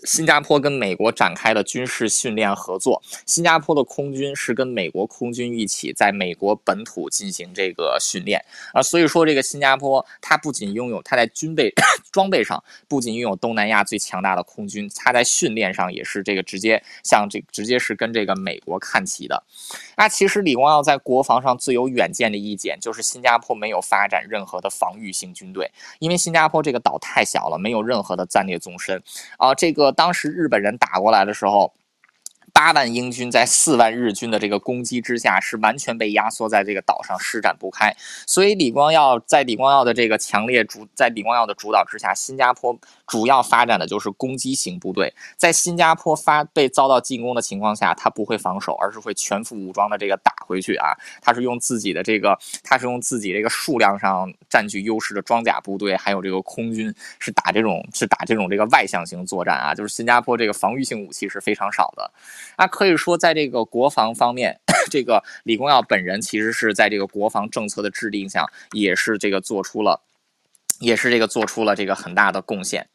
新加坡跟美国展开的军事训练合作，新加坡的空军是跟美国空军一起在美国本土进行这个训练啊，所以说这个新加坡它不仅拥有它在军备 (coughs) 装备上不仅拥有东南亚最强大的空军，它在训练上也是这个直接向这直接是跟这个美国看齐的。那其实李光耀在国防上最有远见的一点就是新加坡没有发展任何的防御性军队，因为新加坡这个岛太小了，没有任何的战略纵深啊，这个。个当时日本人打过来的时候。八万英军在四万日军的这个攻击之下，是完全被压缩在这个岛上，施展不开。所以李光耀在李光耀的这个强烈主，在李光耀的主导之下，新加坡主要发展的就是攻击型部队。在新加坡发被遭到进攻的情况下，他不会防守，而是会全副武装的这个打回去啊！他是用自己的这个，他是用自己这个数量上占据优势的装甲部队，还有这个空军，是打这种是打这种这个外向型作战啊！就是新加坡这个防御性武器是非常少的。那可以说，在这个国防方面，(clears throat) 这个李光耀本人其实是在这个国防政策的制定上，也是这个做出了，也是这个做出了这个很大的贡献。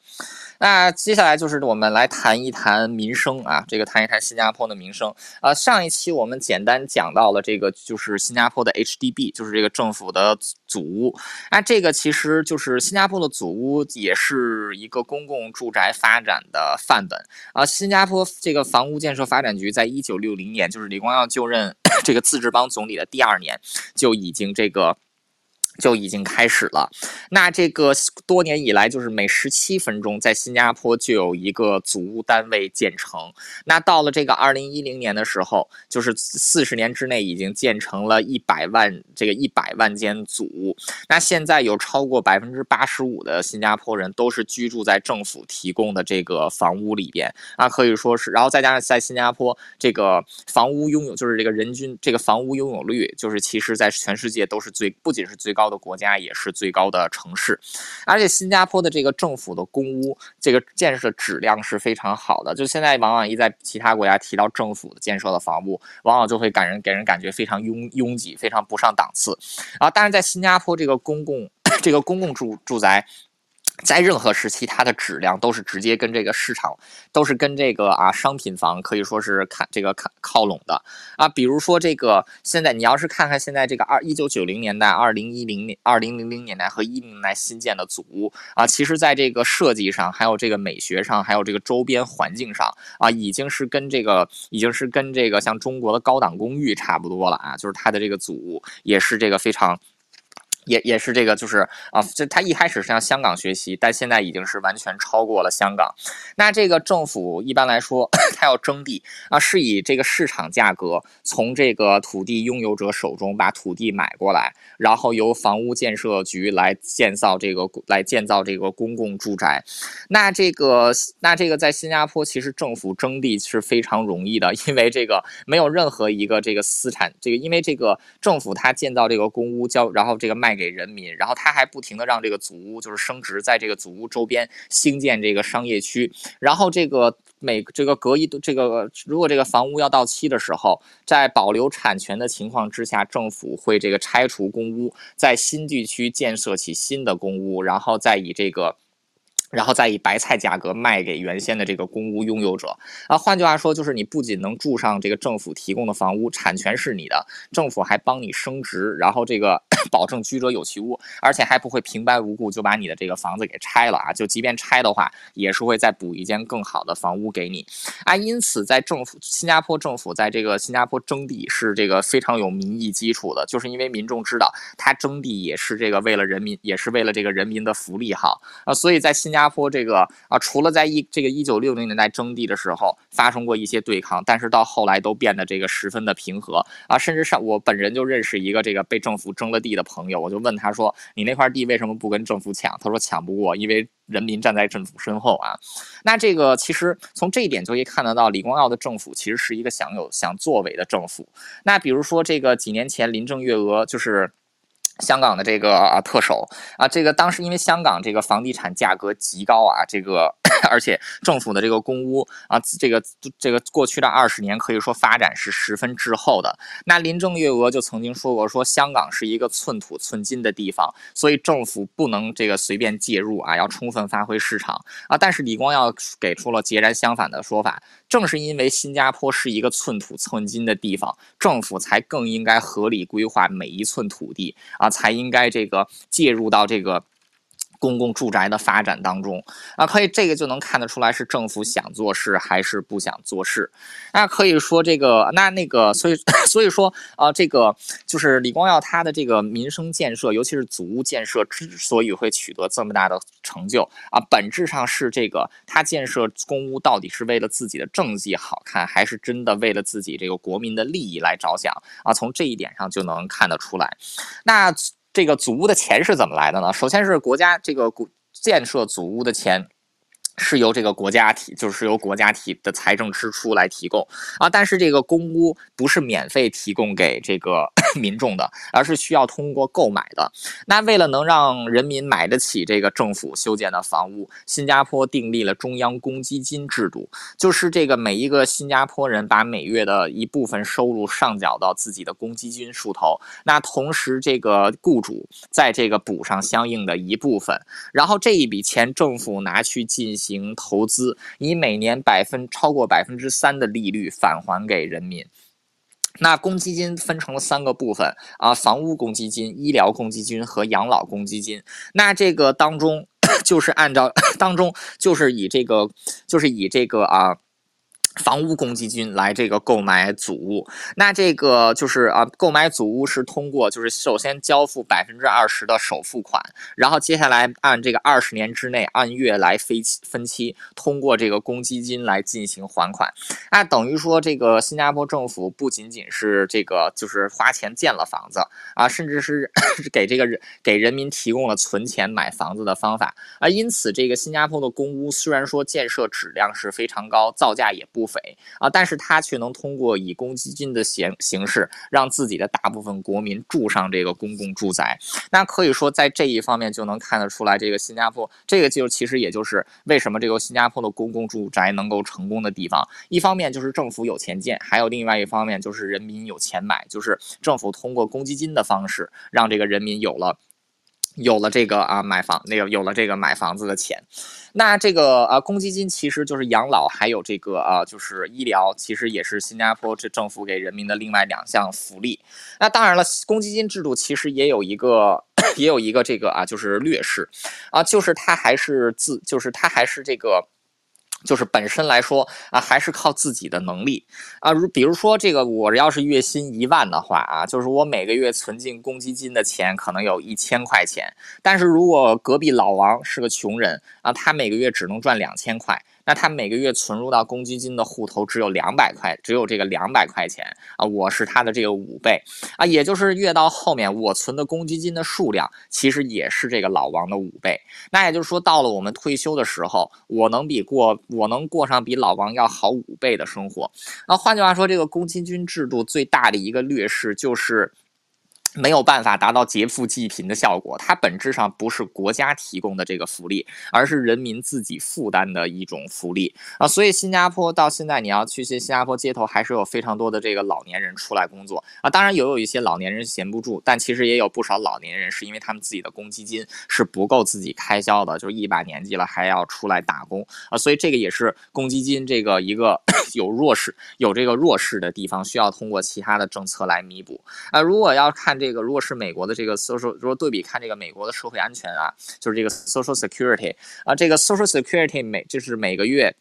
那接下来就是我们来谈一谈民生啊，这个谈一谈新加坡的民生。呃，上一期我们简单讲到了这个，就是新加坡的 HDB，就是这个政府的祖屋。那这个其实就是新加坡的祖屋，也是一个公共住宅发展的范本啊。新加坡这个房屋建设发展局在一九六零年，就是李光耀就任 (coughs) 这个自治邦总理的第二年，就已经这个。就已经开始了。那这个多年以来，就是每十七分钟，在新加坡就有一个组屋单位建成。那到了这个二零一零年的时候，就是四十年之内已经建成了一百万这个一百万间组屋。那现在有超过百分之八十五的新加坡人都是居住在政府提供的这个房屋里边。那可以说是，然后再加上在新加坡这个房屋拥有，就是这个人均这个房屋拥有率，就是其实在全世界都是最不仅是最高。高的国家也是最高的城市，而且新加坡的这个政府的公屋这个建设质量是非常好的。就现在往往一在其他国家提到政府的建设的房屋，往往就会感人给人感觉非常拥拥挤，非常不上档次。啊，但是在新加坡这个公共 (coughs) 这个公共住住宅。在任何时期，它的质量都是直接跟这个市场，都是跟这个啊商品房可以说是看这个看靠拢的啊。比如说这个现在你要是看看现在这个二一九九零年代、二零一零年、二零零零年代和一零年代新建的组屋啊，其实在这个设计上，还有这个美学上，还有这个周边环境上啊，已经是跟这个已经是跟这个像中国的高档公寓差不多了啊。就是它的这个组屋也是这个非常。也也是这个，就是啊，就他一开始是向香港学习，但现在已经是完全超过了香港。那这个政府一般来说，(coughs) 他要征地啊，是以这个市场价格从这个土地拥有者手中把土地买过来，然后由房屋建设局来建造这个来建造这个公共住宅。那这个那这个在新加坡其实政府征地是非常容易的，因为这个没有任何一个这个私产这个，因为这个政府它建造这个公屋交，然后这个卖。给人民，然后他还不停的让这个祖屋就是升值，在这个祖屋周边兴建这个商业区，然后这个每这个隔一这个如果这个房屋要到期的时候，在保留产权的情况之下，政府会这个拆除公屋，在新地区建设起新的公屋，然后再以这个。然后再以白菜价格卖给原先的这个公屋拥有者啊，换句话说，就是你不仅能住上这个政府提供的房屋，产权是你的，政府还帮你升值，然后这个 (clears throat) 保证居者有其屋，而且还不会平白无故就把你的这个房子给拆了啊，就即便拆的话，也是会再补一间更好的房屋给你啊。因此，在政府新加坡政府在这个新加坡征地是这个非常有民意基础的，就是因为民众知道他征地也是这个为了人民，也是为了这个人民的福利好啊，所以在新新加。坡这个啊，除了在一这个一九六零年代征地的时候发生过一些对抗，但是到后来都变得这个十分的平和啊，甚至上我本人就认识一个这个被政府征了地的朋友，我就问他说：“你那块地为什么不跟政府抢？”他说：“抢不过，因为人民站在政府身后啊。”那这个其实从这一点就可以看得到，李光耀的政府其实是一个想有想作为的政府。那比如说这个几年前林郑月娥就是。香港的这个啊特首。啊，这个当时因为香港这个房地产价格极高啊，这个而且政府的这个公屋啊，这个这个过去的二十年可以说发展是十分滞后的。那林郑月娥就曾经说过，说香港是一个寸土寸金的地方，所以政府不能这个随便介入啊，要充分发挥市场啊。但是李光耀给出了截然相反的说法，正是因为新加坡是一个寸土寸金的地方，政府才更应该合理规划每一寸土地啊。才应该这个介入到这个。公共住宅的发展当中啊，可以这个就能看得出来是政府想做事还是不想做事。那可以说这个那那个，所以 (coughs) 所以说啊，这个就是李光耀他的这个民生建设，尤其是祖屋建设之所以会取得这么大的成就啊，本质上是这个他建设公屋到底是为了自己的政绩好看，还是真的为了自己这个国民的利益来着想啊？从这一点上就能看得出来。那。这个祖屋的钱是怎么来的呢？首先是国家这个建设祖屋的钱。是由这个国家提，就是由国家提的财政支出来提供啊，但是这个公屋不是免费提供给这个 (clears throat) 民众的，而是需要通过购买的。那为了能让人民买得起这个政府修建的房屋，新加坡订立了中央公积金制度，就是这个每一个新加坡人把每月的一部分收入上缴到自己的公积金户头，那同时这个雇主在这个补上相应的一部分，然后这一笔钱政府拿去进行。行投资，以每年百分超过百分之三的利率返还给人民。那公积金分成了三个部分啊，房屋公积金、医疗公积金和养老公积金。那这个当中 (coughs) 就是按照 (coughs) 当中就是以这个就是以这个啊。房屋公积金来这个购买祖屋，那这个就是啊，购买祖屋是通过就是首先交付百分之二十的首付款，然后接下来按这个二十年之内按月来分期分期，通过这个公积金来进行还款。那等于说这个新加坡政府不仅仅是这个就是花钱建了房子啊，甚至是给这个人给人民提供了存钱买房子的方法啊。因此，这个新加坡的公屋虽然说建设质量是非常高，造价也不。匪啊，但是他却能通过以公积金的形形式，让自己的大部分国民住上这个公共住宅。那可以说，在这一方面就能看得出来，这个新加坡，这个就其实也就是为什么这个新加坡的公共住宅能够成功的地方。一方面就是政府有钱建，还有另外一方面就是人民有钱买，就是政府通过公积金的方式，让这个人民有了。有了这个啊，买房那个有了这个买房子的钱，那这个呃公积金其实就是养老，还有这个啊就是医疗，其实也是新加坡这政府给人民的另外两项福利。那当然了，公积金制度其实也有一个 (coughs) 也有一个这个啊就是劣势啊，就是它还是自就是它还是这个。就是本身来说啊，还是靠自己的能力啊。如比如说这个，我要是月薪一万的话啊，就是我每个月存进公积金的钱可能有一千块钱。但是如果隔壁老王是个穷人啊，他每个月只能赚两千块。那他每个月存入到公积金的户头只有两百块，只有这个两百块钱啊，我是他的这个五倍啊，也就是越到后面我存的公积金的数量其实也是这个老王的五倍。那也就是说，到了我们退休的时候，我能比过我能过上比老王要好五倍的生活。那换句话说，这个公积金制度最大的一个劣势就是。没有办法达到劫富济贫的效果，它本质上不是国家提供的这个福利，而是人民自己负担的一种福利啊。所以新加坡到现在，你要去新新加坡街头，还是有非常多的这个老年人出来工作啊。当然也有一些老年人闲不住，但其实也有不少老年人是因为他们自己的公积金是不够自己开销的，就是一把年纪了还要出来打工啊。所以这个也是公积金这个一个 (clears throat) 有弱势有这个弱势的地方，需要通过其他的政策来弥补啊。如果要看这。这个如果是美国的这个 social，如果对比看这个美国的社会安全啊，就是这个 social security 啊，这个 social security 每就是每个月。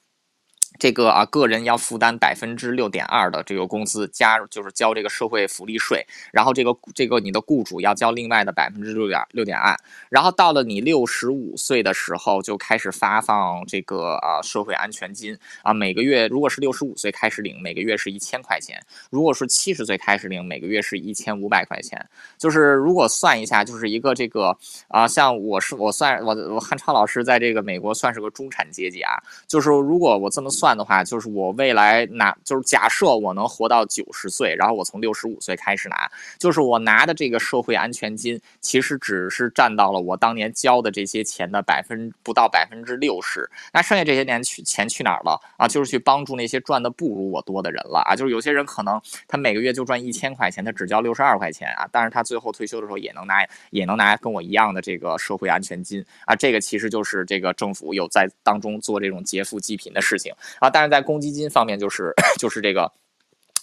这个啊，个人要负担百分之六点二的这个工资，加就是交这个社会福利税，然后这个这个你的雇主要交另外的百分之六点六点二，然后到了你六十五岁的时候就开始发放这个啊社会安全金啊，每个月如果是六十五岁开始领，每个月是一千块钱；如果是七十岁开始领，每个月是一千五百块钱。就是如果算一下，就是一个这个啊，像我是我算我我汉超老师在这个美国算是个中产阶级啊，就是如果我这么算。算的话，就是我未来拿，就是假设我能活到九十岁，然后我从六十五岁开始拿，就是我拿的这个社会安全金，其实只是占到了我当年交的这些钱的百分不到百分之六十。那剩下这些年去钱去哪儿了啊？就是去帮助那些赚的不如我多的人了啊！就是有些人可能他每个月就赚一千块钱，他只交六十二块钱啊，但是他最后退休的时候也能拿也能拿跟我一样的这个社会安全金啊。这个其实就是这个政府有在当中做这种劫富济贫的事情。啊，但是在公积金方面，就是 (coughs) 就是这个。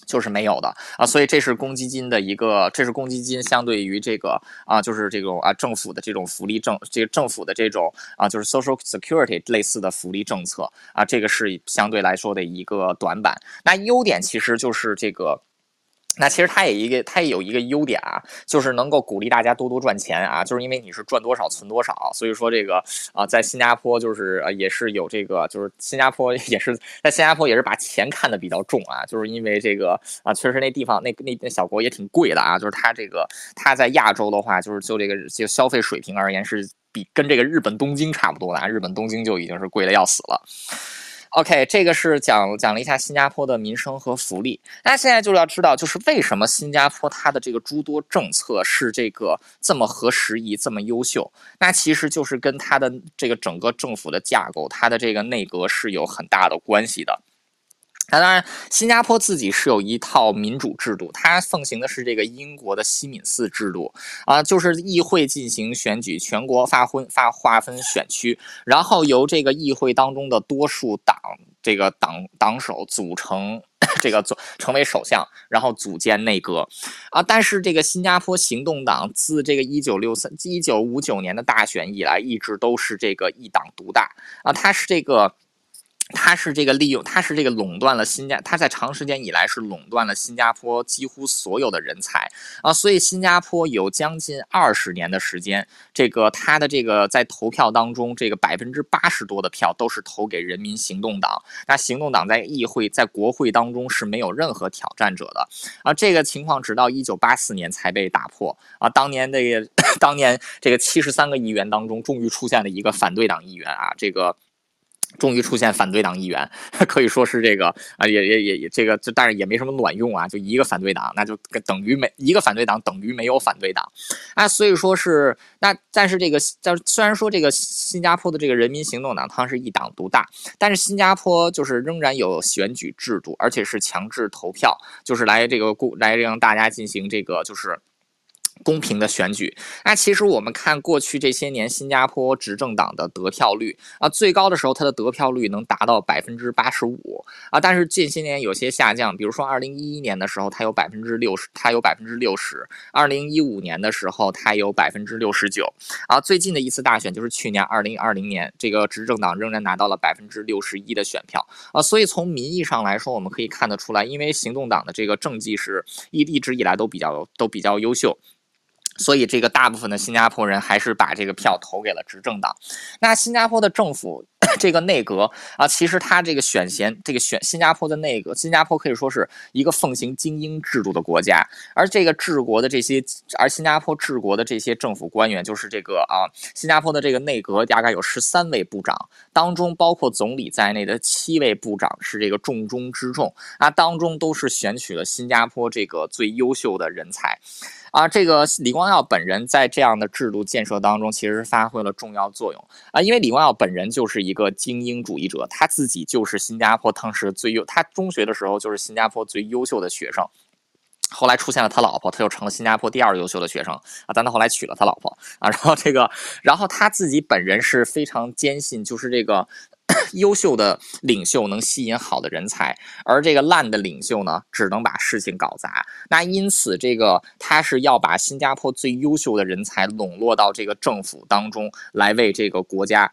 就是没有的啊，所以这是公积金的一个，这是公积金相对于这个啊，就是这种啊政府的这种福利政，这个政府的这种啊，就是 social security 类似的福利政策啊，这个是相对来说的一个短板。那优点其实就是这个。那其实它也一个，它也有一个优点啊，就是能够鼓励大家多多赚钱啊，就是因为你是赚多少存多少，所以说这个啊，在新加坡就是也是有这个，就是新加坡也是在新加坡也是把钱看得比较重啊，就是因为这个啊，确实那地方那那那小国也挺贵的啊，就是它这个它在亚洲的话，就是就这个就消费水平而言是比跟这个日本东京差不多的啊，日本东京就已经是贵的要死了。OK，这个是讲讲了一下新加坡的民生和福利。那现在就是要知道，就是为什么新加坡它的这个诸多政策是这个这么合时宜、这么优秀？那其实就是跟它的这个整个政府的架构、它的这个内阁是有很大的关系的。那当然，新加坡自己是有一套民主制度，它奉行的是这个英国的西敏寺制度啊，就是议会进行选举，全国发分发划分选区，然后由这个议会当中的多数党这个党党首组成 (coughs) 这个组成为首相，然后组建内阁啊。但是这个新加坡行动党自这个一九六三一九五九年的大选以来，一直都是这个一党独大啊，它是这个。他是这个利用，他是这个垄断了新加，他在长时间以来是垄断了新加坡几乎所有的人才啊，所以新加坡有将近二十年的时间，这个他的这个在投票当中，这个百分之八十多的票都是投给人民行动党。那行动党在议会、在国会当中是没有任何挑战者的啊，这个情况直到一九八四年才被打破啊。当年那个 (laughs) 当年这个七十三个议员当中，终于出现了一个反对党议员啊，这个。终于出现反对党议员，(laughs) 可以说是这个啊，也也也也这个，就但是也没什么卵用啊，就一个反对党，那就等于没一个反对党等于没有反对党啊，所以说是那，但是这个叫虽然说这个新加坡的这个人民行动党它是一党独大，但是新加坡就是仍然有选举制度，而且是强制投票，就是来这个顾来让大家进行这个就是。公平的选举，那其实我们看过去这些年新加坡执政党的得票率啊，最高的时候它的得票率能达到百分之八十五。啊，但是近些年有些下降，比如说二零一一年的时候它有百分之六十，它有百分之六十，二零一五年的时候它有百分之六十九。啊，最近的一次大选就是去年二零二零年，这个执政党仍然拿到了百分之六十一的选票。啊，所以从民意上来说，我们可以看得出来，因为行动党的这个政绩是一一直以来都比较都比较优秀。所以，这个大部分的新加坡人还是把这个票投给了执政党。那新加坡的政府。(coughs) 这个内阁啊，其实他这个选贤，这个选新加坡的内阁，新加坡可以说是一个奉行精英制度的国家。而这个治国的这些，而新加坡治国的这些政府官员，就是这个啊，新加坡的这个内阁大概有十三位部长，当中包括总理在内的七位部长是这个重中之重啊，当中都是选取了新加坡这个最优秀的人才啊。这个李光耀本人在这样的制度建设当中，其实发挥了重要作用啊，因为李光耀本人就是一个。精英主义者，他自己就是新加坡当时最优，他中学的时候就是新加坡最优秀的学生，后来出现了他老婆，他就成了新加坡第二优秀的学生啊，但他后来娶了他老婆啊，然后这个，然后他自己本人是非常坚信，就是这个 (coughs) 优秀的领袖能吸引好的人才，而这个烂的领袖呢，只能把事情搞砸。那因此，这个他是要把新加坡最优秀的人才笼络到这个政府当中来，为这个国家。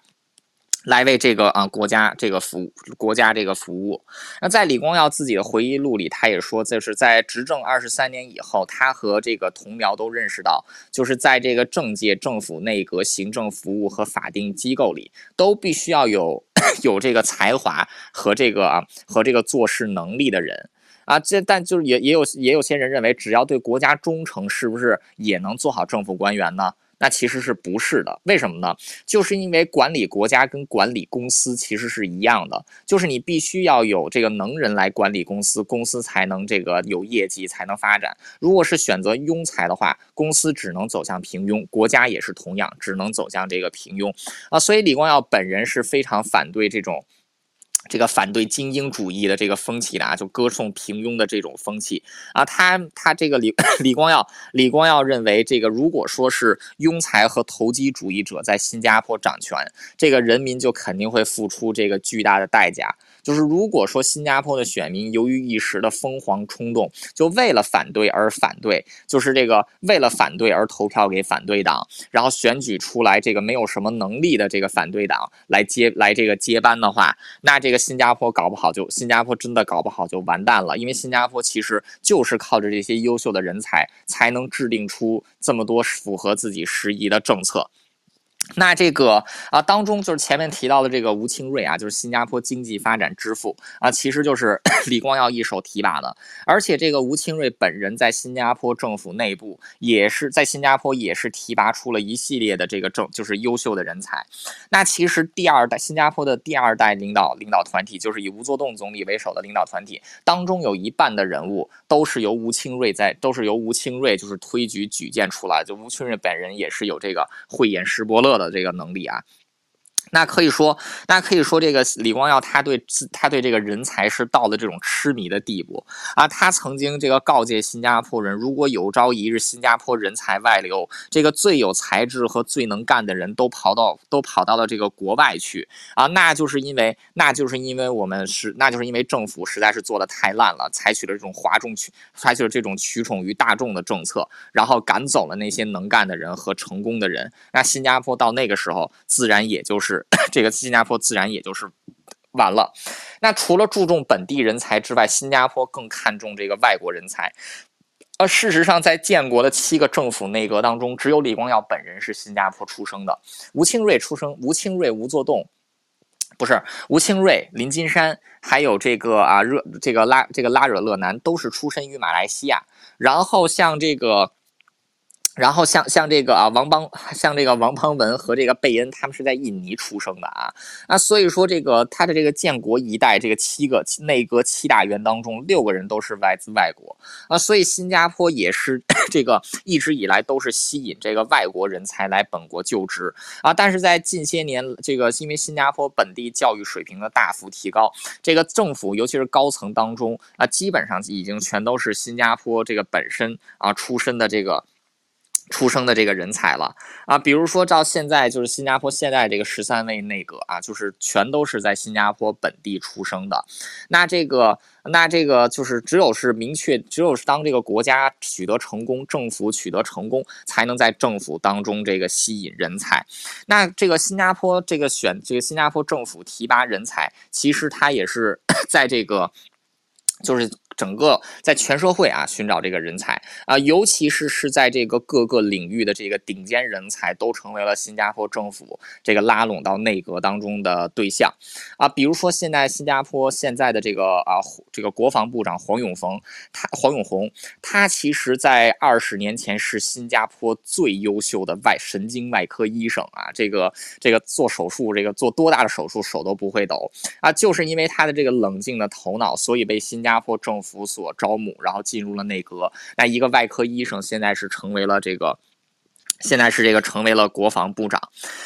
来为这个啊国家这个服务，国家这个服务。那在李光耀自己的回忆录里，他也说，就是在执政二十三年以后，他和这个同僚都认识到，就是在这个政界、政府、内阁、行政服务和法定机构里，都必须要有 (coughs) 有这个才华和这个啊和这个做事能力的人啊。这但就是也也有也有些人认为，只要对国家忠诚，是不是也能做好政府官员呢？那其实是不是的？为什么呢？就是因为管理国家跟管理公司其实是一样的，就是你必须要有这个能人来管理公司，公司才能这个有业绩，才能发展。如果是选择庸才的话，公司只能走向平庸，国家也是同样，只能走向这个平庸啊。所以李光耀本人是非常反对这种。这个反对精英主义的这个风气的啊，就歌颂平庸的这种风气啊。他他这个李 (clears throat) 李光耀李光耀认为，这个如果说是庸才和投机主义者在新加坡掌权，这个人民就肯定会付出这个巨大的代价。就是如果说新加坡的选民由于一时的疯狂冲动，就为了反对而反对，就是这个为了反对而投票给反对党，然后选举出来这个没有什么能力的这个反对党来接来这个接班的话，那这个新加坡搞不好就新加坡真的搞不好就完蛋了，因为新加坡其实就是靠着这些优秀的人才才能制定出这么多符合自己时宜的政策。那这个啊，当中就是前面提到的这个吴清瑞啊，就是新加坡经济发展之父啊，其实就是 (coughs) 李光耀一手提拔的。而且这个吴清瑞本人在新加坡政府内部也是在新加坡也是提拔出了一系列的这个政就是优秀的人才。那其实第二代新加坡的第二代领导领导团体，就是以吴作栋总理为首的领导团体当中，有一半的人物都是由吴清瑞在都是由吴清瑞就是推举举荐出来。就吴清瑞本人也是有这个慧眼识伯乐。的这个能力啊。那可以说，那可以说，这个李光耀他对自他对这个人才是到了这种痴迷的地步啊！他曾经这个告诫新加坡人，如果有朝一日新加坡人才外流，这个最有才智和最能干的人都跑到都跑到了这个国外去啊！那就是因为那就是因为我们是那就是因为政府实在是做的太烂了，采取了这种哗众取采取了这种取宠于大众的政策，然后赶走了那些能干的人和成功的人。那新加坡到那个时候，自然也就是。是 (coughs) 这个新加坡自然也就是完了。那除了注重本地人才之外，新加坡更看重这个外国人才。而事实上，在建国的七个政府内阁当中，只有李光耀本人是新加坡出生的。吴清瑞出生，吴清瑞、吴作栋，不是吴清瑞、林金山，还有这个啊热这个拉这个拉惹勒南，都是出身于马来西亚。然后像这个。然后像像这个啊，王邦，像这个王邦文和这个贝恩，他们是在印尼出生的啊，那所以说这个他的这个建国一代这个七个内阁七大员当中，六个人都是来自外国啊，所以新加坡也是 (clears throat) 这个一直以来都是吸引这个外国人才来本国就职啊，但是在近些年，这个因为新加坡本地教育水平的大幅提高，这个政府尤其是高层当中啊，基本上已经全都是新加坡这个本身啊出身的这个。出生的这个人才了啊，比如说照现在就是新加坡现在这个十三位内阁啊，就是全都是在新加坡本地出生的。那这个那这个就是只有是明确，只有是当这个国家取得成功，政府取得成功，才能在政府当中这个吸引人才。那这个新加坡这个选这个新加坡政府提拔人才，其实它也是 (coughs) 在这个就是。整个在全社会啊寻找这个人才啊，尤其是是在这个各个领域的这个顶尖人才，都成为了新加坡政府这个拉拢到内阁当中的对象啊。比如说现在新加坡现在的这个啊这个国防部长黄永峰，他黄永红，他其实在二十年前是新加坡最优秀的外神经外科医生啊。这个这个做手术，这个做多大的手术手都不会抖啊，就是因为他的这个冷静的头脑，所以被新加坡政府。府所招募，然后进入了内阁。那一个外科医生现在是成为了这个。现在是这个成为了国防部长，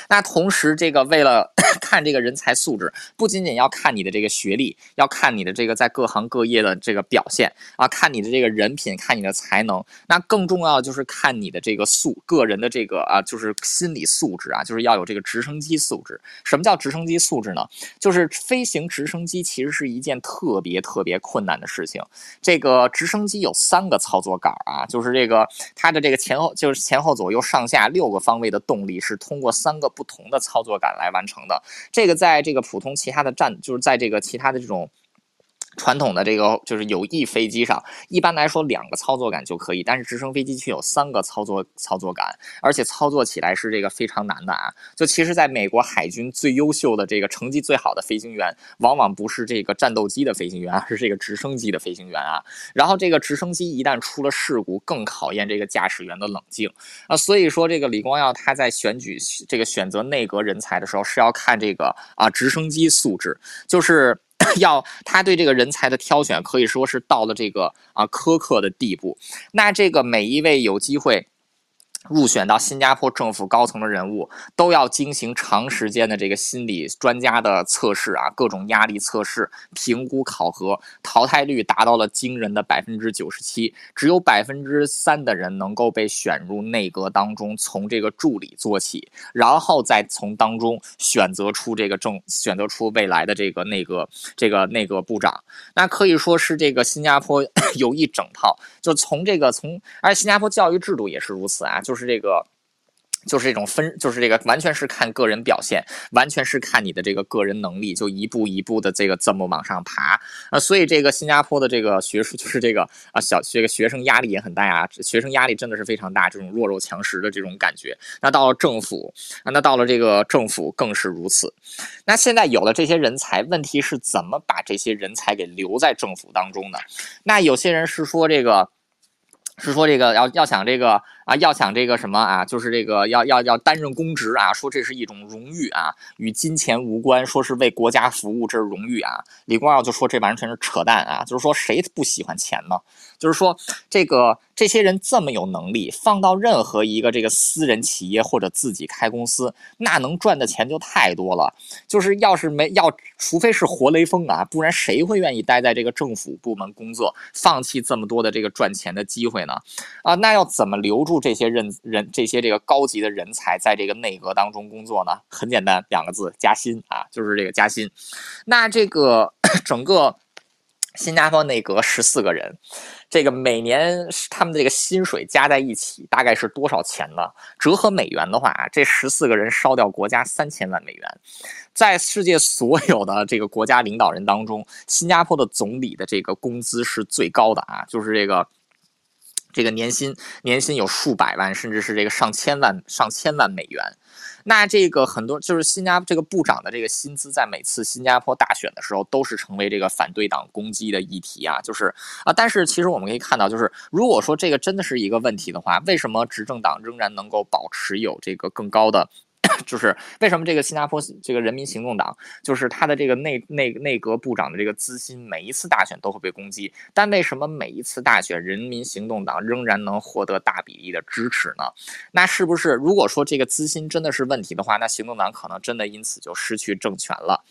那同时这个为了 (coughs) 看这个人才素质，不仅仅要看你的这个学历，要看你的这个在各行各业的这个表现啊，看你的这个人品，看你的才能。那更重要就是看你的这个素个人的这个啊，就是心理素质啊，就是要有这个直升机素质。什么叫直升机素质呢？就是飞行直升机其实是一件特别特别困难的事情。这个直升机有三个操作杆啊，就是这个它的这个前后就是前后左右上。上下六个方位的动力是通过三个不同的操作杆来完成的。这个在这个普通其他的站，就是在这个其他的这种。传统的这个就是有翼飞机上，一般来说两个操作杆就可以，但是直升飞机却有三个操作操作杆，而且操作起来是这个非常难的啊！就其实，在美国海军最优秀的这个成绩最好的飞行员，往往不是这个战斗机的飞行员，而 (laughs) 是这个直升机的飞行员啊。然后这个直升机一旦出了事故，更考验这个驾驶员的冷静啊。所以说，这个李光耀他在选举这个选择内阁人才的时候，是要看这个啊直升机素质，就是。要他对这个人才的挑选可以说是到了这个啊苛刻的地步。那这个每一位有机会。入选到新加坡政府高层的人物都要进行长时间的这个心理专家的测试啊，各种压力测试、评估考核，淘汰率达到了惊人的百分之九十七，只有百分之三的人能够被选入内阁当中，从这个助理做起，然后再从当中选择出这个政，选择出未来的这个内阁这个内阁部长。那可以说是这个新加坡 (coughs) 有一整套，就从这个从，而且新加坡教育制度也是如此啊，就。就是这个，就是这种分，就是这个完全是看个人表现，完全是看你的这个个人能力，就一步一步的这个这么往上爬啊。所以这个新加坡的这个学术，(laughs) 就是这个啊小这个学生压力也很大啊，学生压力真的是非常大，这种弱肉强食的这种感觉。那到了政府啊，那到了这个政府更是如此。那现在有了这些人才，问题是怎么把这些人才给留在政府当中呢？那有些人是说这个。是说这个要要想这个啊，要想这个什么啊，就是这个要要要担任公职啊，说这是一种荣誉啊，与金钱无关，说是为国家服务，这是荣誉啊。李光耀就说这完全是扯淡啊，就是说谁不喜欢钱呢？就是说这个。这些人这么有能力，放到任何一个这个私人企业或者自己开公司，那能赚的钱就太多了。就是要是没要，除非是活雷锋啊，不然谁会愿意待在这个政府部门工作，放弃这么多的这个赚钱的机会呢？啊，那要怎么留住这些人人这些这个高级的人才在这个内阁当中工作呢？很简单，两个字，加薪啊，就是这个加薪。那这个 (clears throat) 整个新加坡内阁十四个人。这个每年他们的这个薪水加在一起大概是多少钱呢？折合美元的话，这十四个人烧掉国家三千万美元。在世界所有的这个国家领导人当中，新加坡的总理的这个工资是最高的啊，就是这个这个年薪年薪有数百万，甚至是这个上千万上千万美元。那这个很多就是新加这个部长的这个薪资，在每次新加坡大选的时候，都是成为这个反对党攻击的议题啊，就是啊，但是其实我们可以看到，就是如果说这个真的是一个问题的话，为什么执政党仍然能够保持有这个更高的？就是为什么这个新加坡这个人民行动党，就是他的这个内内内阁部长的这个资薪，每一次大选都会被攻击，但为什么每一次大选人民行动党仍然能获得大比例的支持呢？那是不是如果说这个资薪真的是问题的话，那行动党可能真的因此就失去政权了？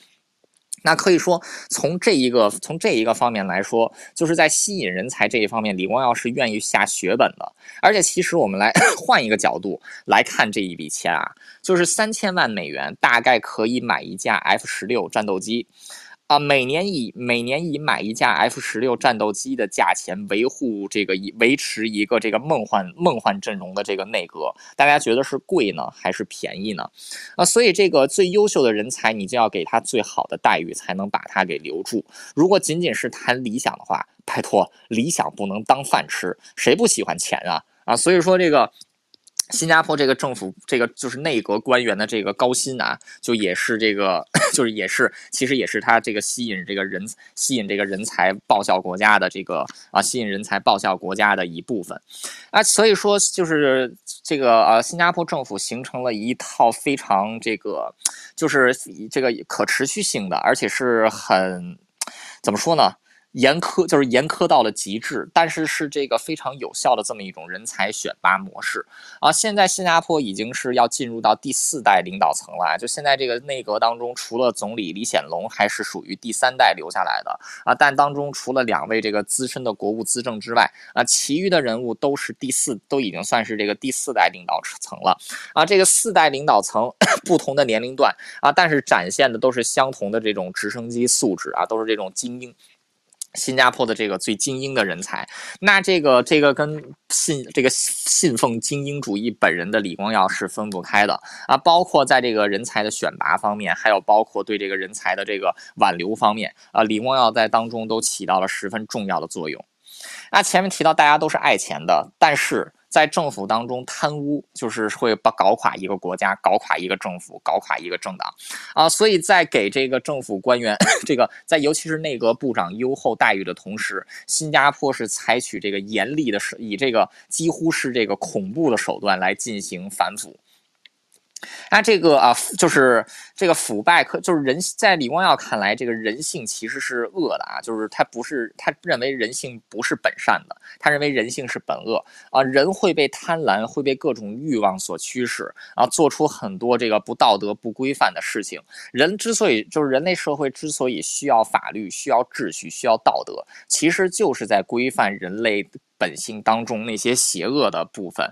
那可以说，从这一个从这一个方面来说，就是在吸引人才这一方面，李光耀是愿意下血本的。而且，其实我们来 (coughs) 换一个角度来看这一笔钱啊，就是三千万美元，大概可以买一架 F 十六战斗机。啊，每年以每年以买一架 F 十六战斗机的价钱维护这个以维持一个这个梦幻梦幻阵容的这个内阁，大家觉得是贵呢还是便宜呢？啊，所以这个最优秀的人才，你就要给他最好的待遇，才能把他给留住。如果仅仅是谈理想的话，拜托，理想不能当饭吃，谁不喜欢钱啊？啊，所以说这个。新加坡这个政府，这个就是内阁官员的这个高薪啊，就也是这个，(laughs) 就是也是，其实也是他这个吸引这个人，吸引这个人才报效国家的这个啊，吸引人才报效国家的一部分啊。所以说，就是这个呃，新加坡政府形成了一套非常这个，就是这个可持续性的，而且是很怎么说呢？严苛就是严苛到了极致，但是是这个非常有效的这么一种人才选拔模式啊！现在新加坡已经是要进入到第四代领导层了，就现在这个内阁当中，除了总理李显龙还是属于第三代留下来的啊，但当中除了两位这个资深的国务资政之外啊，其余的人物都是第四，都已经算是这个第四代领导层了啊！这个四代领导层 (coughs) 不同的年龄段啊，但是展现的都是相同的这种直升机素质啊，都是这种精英。新加坡的这个最精英的人才，那这个这个跟信这个信奉精英主义本人的李光耀是分不开的啊！包括在这个人才的选拔方面，还有包括对这个人才的这个挽留方面啊，李光耀在当中都起到了十分重要的作用。那前面提到大家都是爱钱的，但是。在政府当中贪污，就是会把搞垮一个国家，搞垮一个政府，搞垮一个政党，啊，所以在给这个政府官员，(coughs) 这个在尤其是内阁部长优厚待遇的同时，新加坡是采取这个严厉的是，以这个几乎是这个恐怖的手段来进行反腐。那这个啊，就是这个腐败，可就是人在李光耀看来，这个人性其实是恶的啊，就是他不是他认为人性不是本善的，他认为人性是本恶啊，人会被贪婪，会被各种欲望所驱使，然后做出很多这个不道德、不规范的事情。人之所以就是人类社会之所以需要法律、需要秩序、需要道德，其实就是在规范人类。本性当中那些邪恶的部分，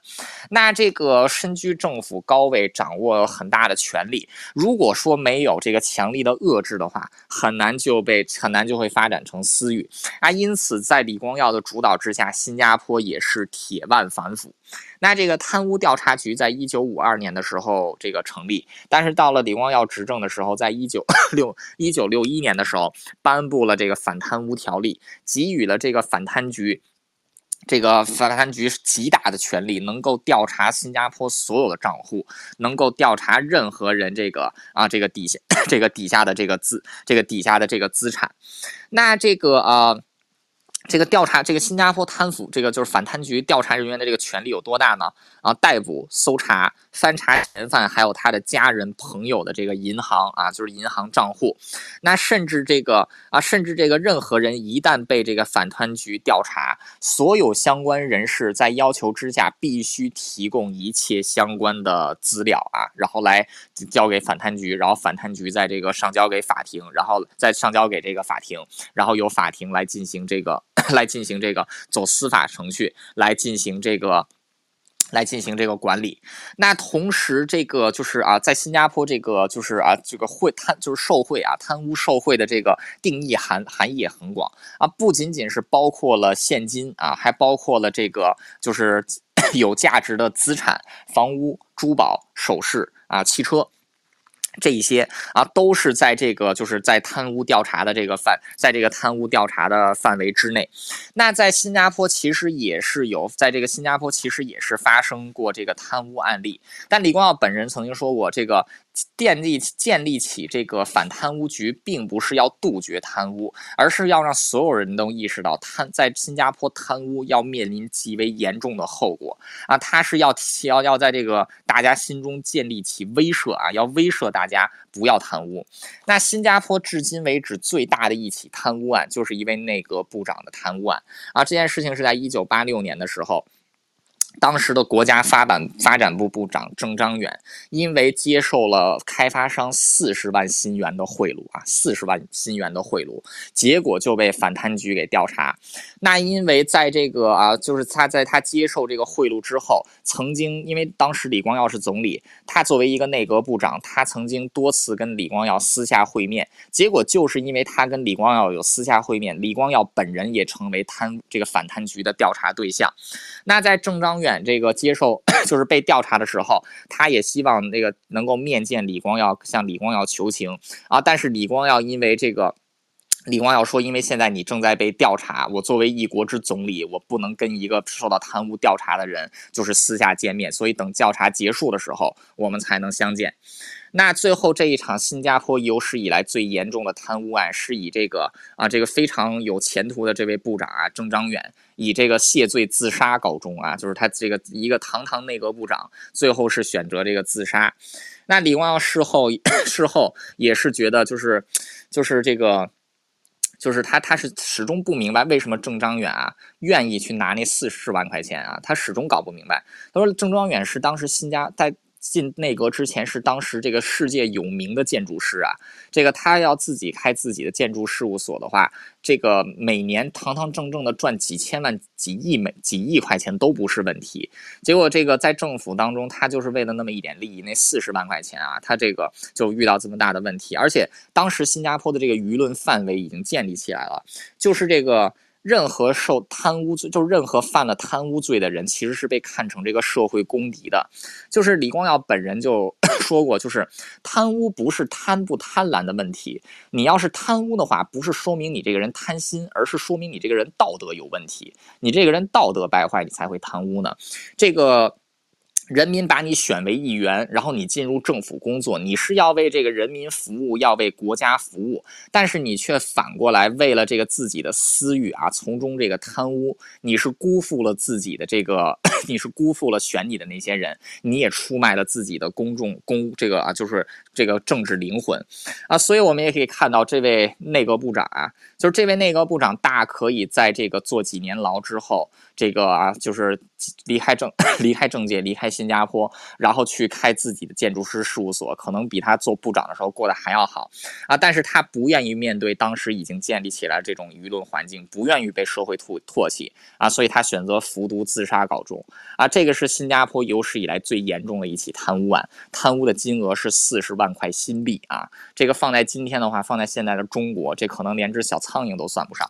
那这个身居政府高位，掌握很大的权力，如果说没有这个强力的遏制的话，很难就被很难就会发展成私欲啊。因此，在李光耀的主导之下，新加坡也是铁腕反腐。那这个贪污调查局在一九五二年的时候这个成立，但是到了李光耀执政的时候，在一九 (laughs) 六一九六一年的时候颁布了这个反贪污条例，给予了这个反贪局。这个反贪局极大的权力，能够调查新加坡所有的账户，能够调查任何人这个啊这个底下 (coughs) 这个底下的这个资这个底下的这个资产。那这个啊。这个调查，这个新加坡贪腐，这个就是反贪局调查人员的这个权力有多大呢？啊，逮捕、搜查、翻查嫌犯，还有他的家人、朋友的这个银行啊，就是银行账户。那甚至这个啊，甚至这个任何人一旦被这个反贪局调查，所有相关人士在要求之下必须提供一切相关的资料啊，然后来交给反贪局，然后反贪局在这个上交给法庭，然后再上交给这个法庭，然后由法庭来进行这个。(coughs) 来进行这个走司法程序，来进行这个，来进行这个管理。那同时，这个就是啊，在新加坡这个就是啊，这个贿贪就是受贿啊，贪污受贿的这个定义含含义也很广啊，不仅仅是包括了现金啊，还包括了这个就是 (coughs) 有价值的资产、房屋、珠宝、首饰啊、汽车。这一些啊，都是在这个就是在贪污调查的这个范，在这个贪污调查的范围之内。那在新加坡其实也是有，在这个新加坡其实也是发生过这个贪污案例。但李光耀本人曾经说过，这个。建立建立起这个反贪污局，并不是要杜绝贪污，而是要让所有人都意识到贪在新加坡贪污要面临极为严重的后果啊！他是要要要在这个大家心中建立起威慑啊，要威慑大家不要贪污。那新加坡至今为止最大的一起贪污案，就是一位内阁部长的贪污案啊！这件事情是在一九八六年的时候。当时的国家发展发展部部长郑章远，因为接受了开发商四十万新元的贿赂啊，四十万新元的贿赂，结果就被反贪局给调查。那因为在这个啊，就是他在他接受这个贿赂之后，曾经因为当时李光耀是总理，他作为一个内阁部长，他曾经多次跟李光耀私下会面，结果就是因为他跟李光耀有私下会面，李光耀本人也成为贪这个反贪局的调查对象。那在郑章。远这个接受 (coughs) 就是被调查的时候，他也希望那个能够面见李光耀，向李光耀求情啊。但是李光耀因为这个，李光耀说，因为现在你正在被调查，我作为一国之总理，我不能跟一个受到贪污调查的人就是私下见面，所以等调查结束的时候，我们才能相见。那最后这一场新加坡有史以来最严重的贪污案，是以这个啊这个非常有前途的这位部长啊郑章远。以这个谢罪自杀告终啊，就是他这个一个堂堂内阁部长，最后是选择这个自杀。那李光耀事后 (clears throat) 事后也是觉得，就是就是这个，就是他他是始终不明白为什么郑章远啊愿意去拿那四十万块钱啊，他始终搞不明白。他说郑章远是当时新加在。进内阁之前是当时这个世界有名的建筑师啊，这个他要自己开自己的建筑事务所的话，这个每年堂堂正正的赚几千万、几亿美、几亿块钱都不是问题。结果这个在政府当中，他就是为了那么一点利益，那四十万块钱啊，他这个就遇到这么大的问题。而且当时新加坡的这个舆论范围已经建立起来了，就是这个。任何受贪污罪，就任何犯了贪污罪的人，其实是被看成这个社会公敌的。就是李光耀本人就 (coughs) 说过，就是贪污不是贪不贪婪的问题，你要是贪污的话，不是说明你这个人贪心，而是说明你这个人道德有问题，你这个人道德败坏，你才会贪污呢。这个。人民把你选为议员，然后你进入政府工作，你是要为这个人民服务，要为国家服务，但是你却反过来为了这个自己的私欲啊，从中这个贪污，你是辜负了自己的这个，(coughs) 你是辜负了选你的那些人，你也出卖了自己的公众公这个啊，就是这个政治灵魂啊，所以我们也可以看到这位内阁部长啊，就是这位内阁部长大可以在这个坐几年牢之后。这个啊，就是离开政 (coughs) 离开政界，离开新加坡，然后去开自己的建筑师事务所，可能比他做部长的时候过得还要好啊。但是他不愿意面对当时已经建立起来这种舆论环境，不愿意被社会唾唾弃啊，所以他选择服毒自杀告终啊。这个是新加坡有史以来最严重的一起贪污案，贪污的金额是四十万块新币啊。这个放在今天的话，放在现在的中国，这可能连只小苍蝇都算不上。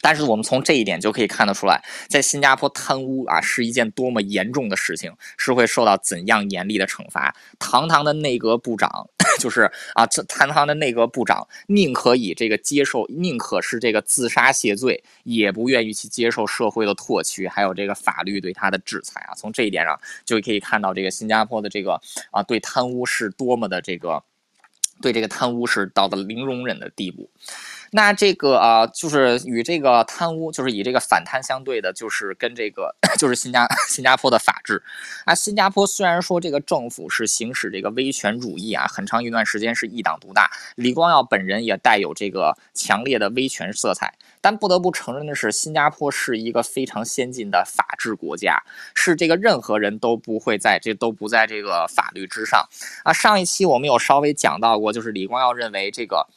但是我们从这一点就可以看得出来，在新加坡贪污啊是一件多么严重的事情，是会受到怎样严厉的惩罚。堂堂的内阁部长，(laughs) 就是啊，这堂堂的内阁部长，宁可以这个接受，宁可是这个自杀谢罪，也不愿意去接受社会的唾弃，还有这个法律对他的制裁啊。从这一点上就可以看到，这个新加坡的这个啊，对贪污是多么的这个，对这个贪污是到了零容忍的地步。那这个啊，就是与这个贪污，就是以这个反贪相对的，就是跟这个 (coughs) 就是新加新加坡的法治啊。新加坡虽然说这个政府是行使这个威权主义啊，很长一段时间是一党独大，李光耀本人也带有这个强烈的威权色彩。但不得不承认的是，新加坡是一个非常先进的法治国家，是这个任何人都不会在这都不在这个法律之上啊。上一期我们有稍微讲到过，就是李光耀认为这个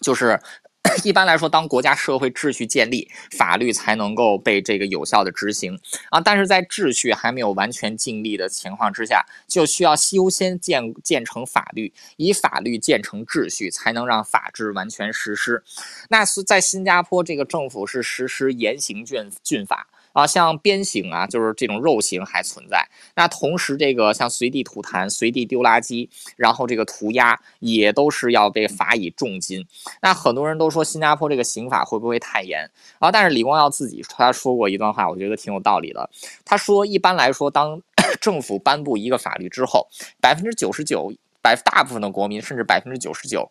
就是。(coughs) 一般来说，当国家社会秩序建立，法律才能够被这个有效的执行啊。但是在秩序还没有完全建立的情况之下，就需要优先建建成法律，以法律建成秩序，才能让法治完全实施。那是在新加坡，这个政府是实施严刑峻峻法。啊，像鞭刑啊，就是这种肉刑还存在。那同时，这个像随地吐痰、随地丢垃圾，然后这个涂鸦，也都是要被罚以重金。那很多人都说新加坡这个刑法会不会太严啊？但是李光耀自己他说过一段话，我觉得挺有道理的。他说，一般来说，当 (coughs) 政府颁布一个法律之后，百分之九十九，百大部分的国民，甚至百分之九十九。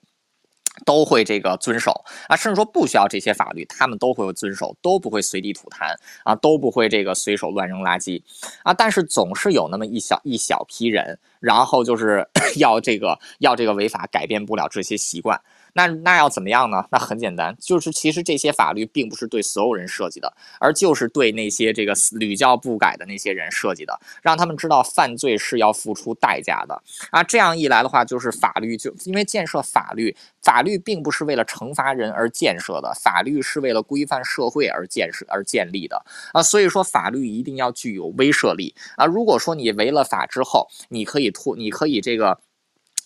都会这个遵守啊，甚至说不需要这些法律，他们都会遵守，都不会随地吐痰啊，都不会这个随手乱扔垃圾啊。但是总是有那么一小一小批人，然后就是 (coughs) 要这个要这个违法，改变不了这些习惯。那那要怎么样呢？那很简单，就是其实这些法律并不是对所有人设计的，而就是对那些这个屡教不改的那些人设计的，让他们知道犯罪是要付出代价的啊。这样一来的话，就是法律就因为建设法律，法律并不是为了惩罚人而建设的，法律是为了规范社会而建设而建立的啊。所以说，法律一定要具有威慑力啊。如果说你违了法之后，你可以脱，你可以这个。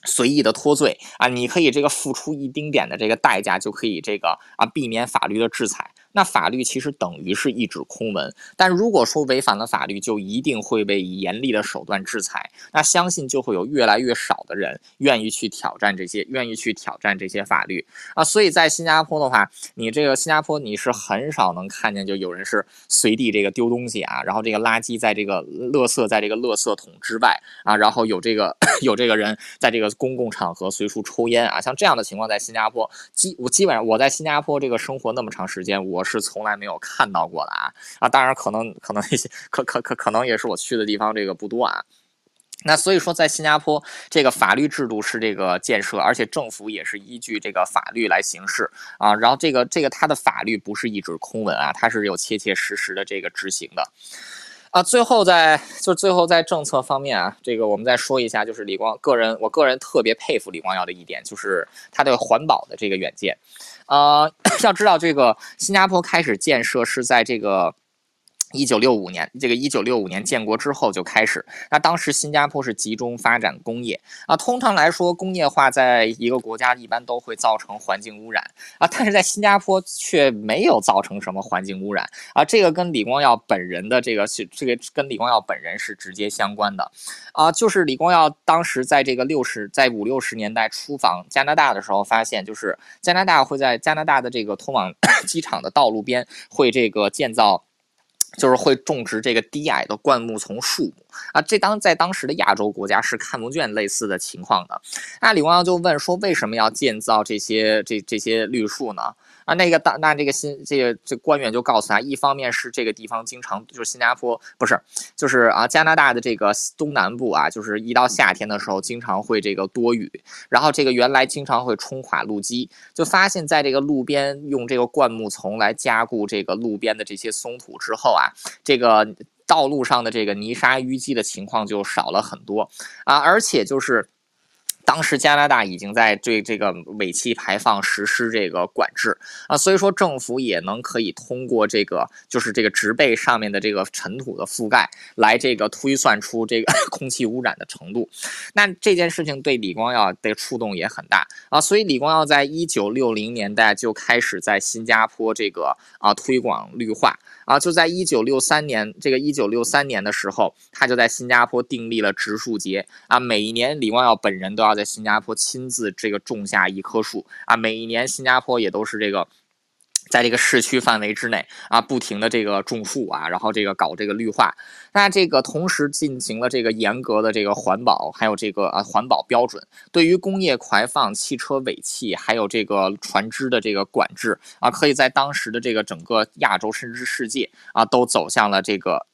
随意的脱罪啊，你可以这个付出一丁点的这个代价，就可以这个啊避免法律的制裁。那法律其实等于是一纸空文，但如果说违反了法律，就一定会被以严厉的手段制裁。那相信就会有越来越少的人愿意去挑战这些，愿意去挑战这些法律啊。所以在新加坡的话，你这个新加坡你是很少能看见就有人是随地这个丢东西啊，然后这个垃圾在这个垃圾在这个垃圾桶之外啊，然后有这个 (clears throat) 有这个人在这个公共场合随处抽烟啊，像这样的情况在新加坡基我基本上我在新加坡这个生活那么长时间，我。是从来没有看到过的啊啊！当然，可能可能一些可可可可能也是我去的地方这个不多啊。那所以说，在新加坡这个法律制度是这个建设，而且政府也是依据这个法律来行事啊。然后这个这个它的法律不是一纸空文啊，它是有切切实实的这个执行的。啊，最后在就最后在政策方面啊，这个我们再说一下，就是李光个人，我个人特别佩服李光耀的一点，就是他的环保的这个远见。呃，(coughs) 要知道这个新加坡开始建设是在这个。一九六五年，这个一九六五年建国之后就开始。那当时新加坡是集中发展工业啊。通常来说，工业化在一个国家一般都会造成环境污染啊，但是在新加坡却没有造成什么环境污染啊。这个跟李光耀本人的这个是这个跟李光耀本人是直接相关的啊。就是李光耀当时在这个六十在五六十年代出访加拿大的时候，发现就是加拿大会在加拿大的这个通往 (coughs) 机场的道路边会这个建造。就是会种植这个低矮的灌木丛树木。啊，这当在当时的亚洲国家是看不见类似的情况的。那李光耀就问说，为什么要建造这些这这些绿树呢？啊，那个大那这个新这个这官员就告诉他，一方面是这个地方经常就是新加坡不是就是啊加拿大的这个东南部啊，就是一到夏天的时候经常会这个多雨，然后这个原来经常会冲垮路基，就发现在这个路边用这个灌木丛来加固这个路边的这些松土之后啊，这个道路上的这个泥沙淤积的情况就少了很多啊，而且就是。当时加拿大已经在对这个尾气排放实施这个管制啊，所以说政府也能可以通过这个就是这个植被上面的这个尘土的覆盖来这个推算出这个 (laughs) 空气污染的程度。那这件事情对李光耀的触动也很大啊，所以李光耀在一九六零年代就开始在新加坡这个啊推广绿化。啊，就在一九六三年，这个一九六三年的时候，他就在新加坡订立了植树节啊。每一年，李光耀本人都要要在新加坡亲自这个种下一棵树啊。每一年，新加坡也都是这个。在这个市区范围之内啊，不停的这个种树啊，然后这个搞这个绿化，那这个同时进行了这个严格的这个环保，还有这个啊环保标准，对于工业排放、汽车尾气，还有这个船只的这个管制啊，可以在当时的这个整个亚洲甚至世界啊，都走向了这个，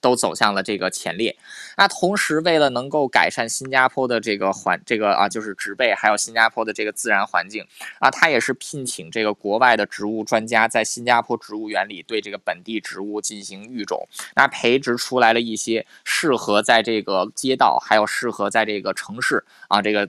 都走向了这个前列。那同时，为了能够改善新加坡的这个环，这个啊就是植被，还有新加坡的这个自然环境啊，他也是聘请这个国外的植物专。家在新加坡植物园里对这个本地植物进行育种，那培植出来了一些适合在这个街道，还有适合在这个城市啊这个。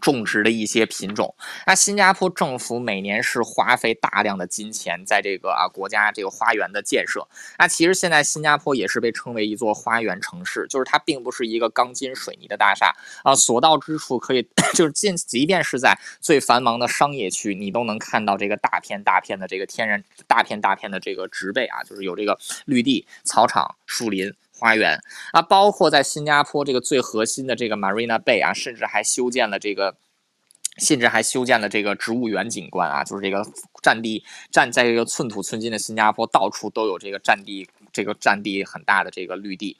种植的一些品种，那新加坡政府每年是花费大量的金钱在这个啊国家这个花园的建设。那其实现在新加坡也是被称为一座花园城市，就是它并不是一个钢筋水泥的大厦啊，所到之处可以 (clears throat) 就是尽，即便是在最繁忙的商业区，你都能看到这个大片大片的这个天然大片大片的这个植被啊，就是有这个绿地、草场、树林。花园。啊，包括在新加坡这个最核心的这个 Marina Bay 啊，甚至还修建了这个，甚至还修建了这个植物园景观啊，就是这个占地占在这个寸土寸金的新加坡，到处都有这个占地这个占地很大的这个绿地。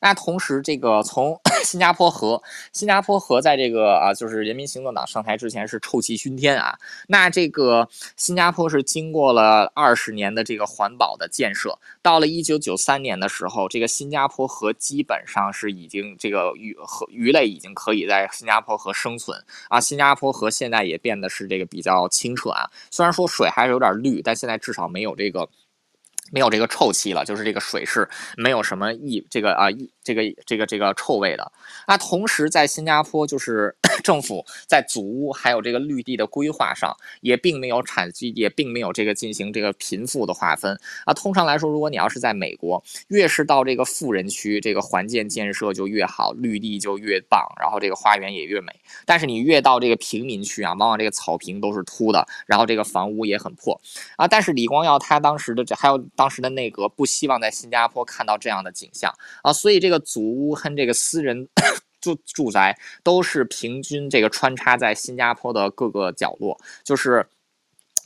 那同时，这个从 (coughs) 新加坡河，新加坡河在这个啊，就是人民行动党上台之前是臭气熏天啊。那这个新加坡是经过了二十年的这个环保的建设，到了一九九三年的时候，这个新加坡河基本上是已经这个鱼和鱼类已经可以在新加坡河生存啊。新加坡河现在也变得是这个比较清澈啊，虽然说水还是有点绿，但现在至少没有这个。没有这个臭气了，就是这个水是没有什么异这个啊异这个这个这个臭味的。那同时在新加坡，就是 (coughs) 政府在祖屋还有这个绿地的规划上，也并没有产也并没有这个进行这个贫富的划分啊。通常来说，如果你要是在美国，越是到这个富人区，这个环境建设就越好，绿地就越棒，然后这个花园也越美。但是你越到这个平民区啊，往往这个草坪都是秃的，然后这个房屋也很破啊。但是李光耀他当时的这还有。当当时的内阁不希望在新加坡看到这样的景象啊，所以这个祖屋和这个私人 (coughs) 住住宅都是平均这个穿插在新加坡的各个角落，就是。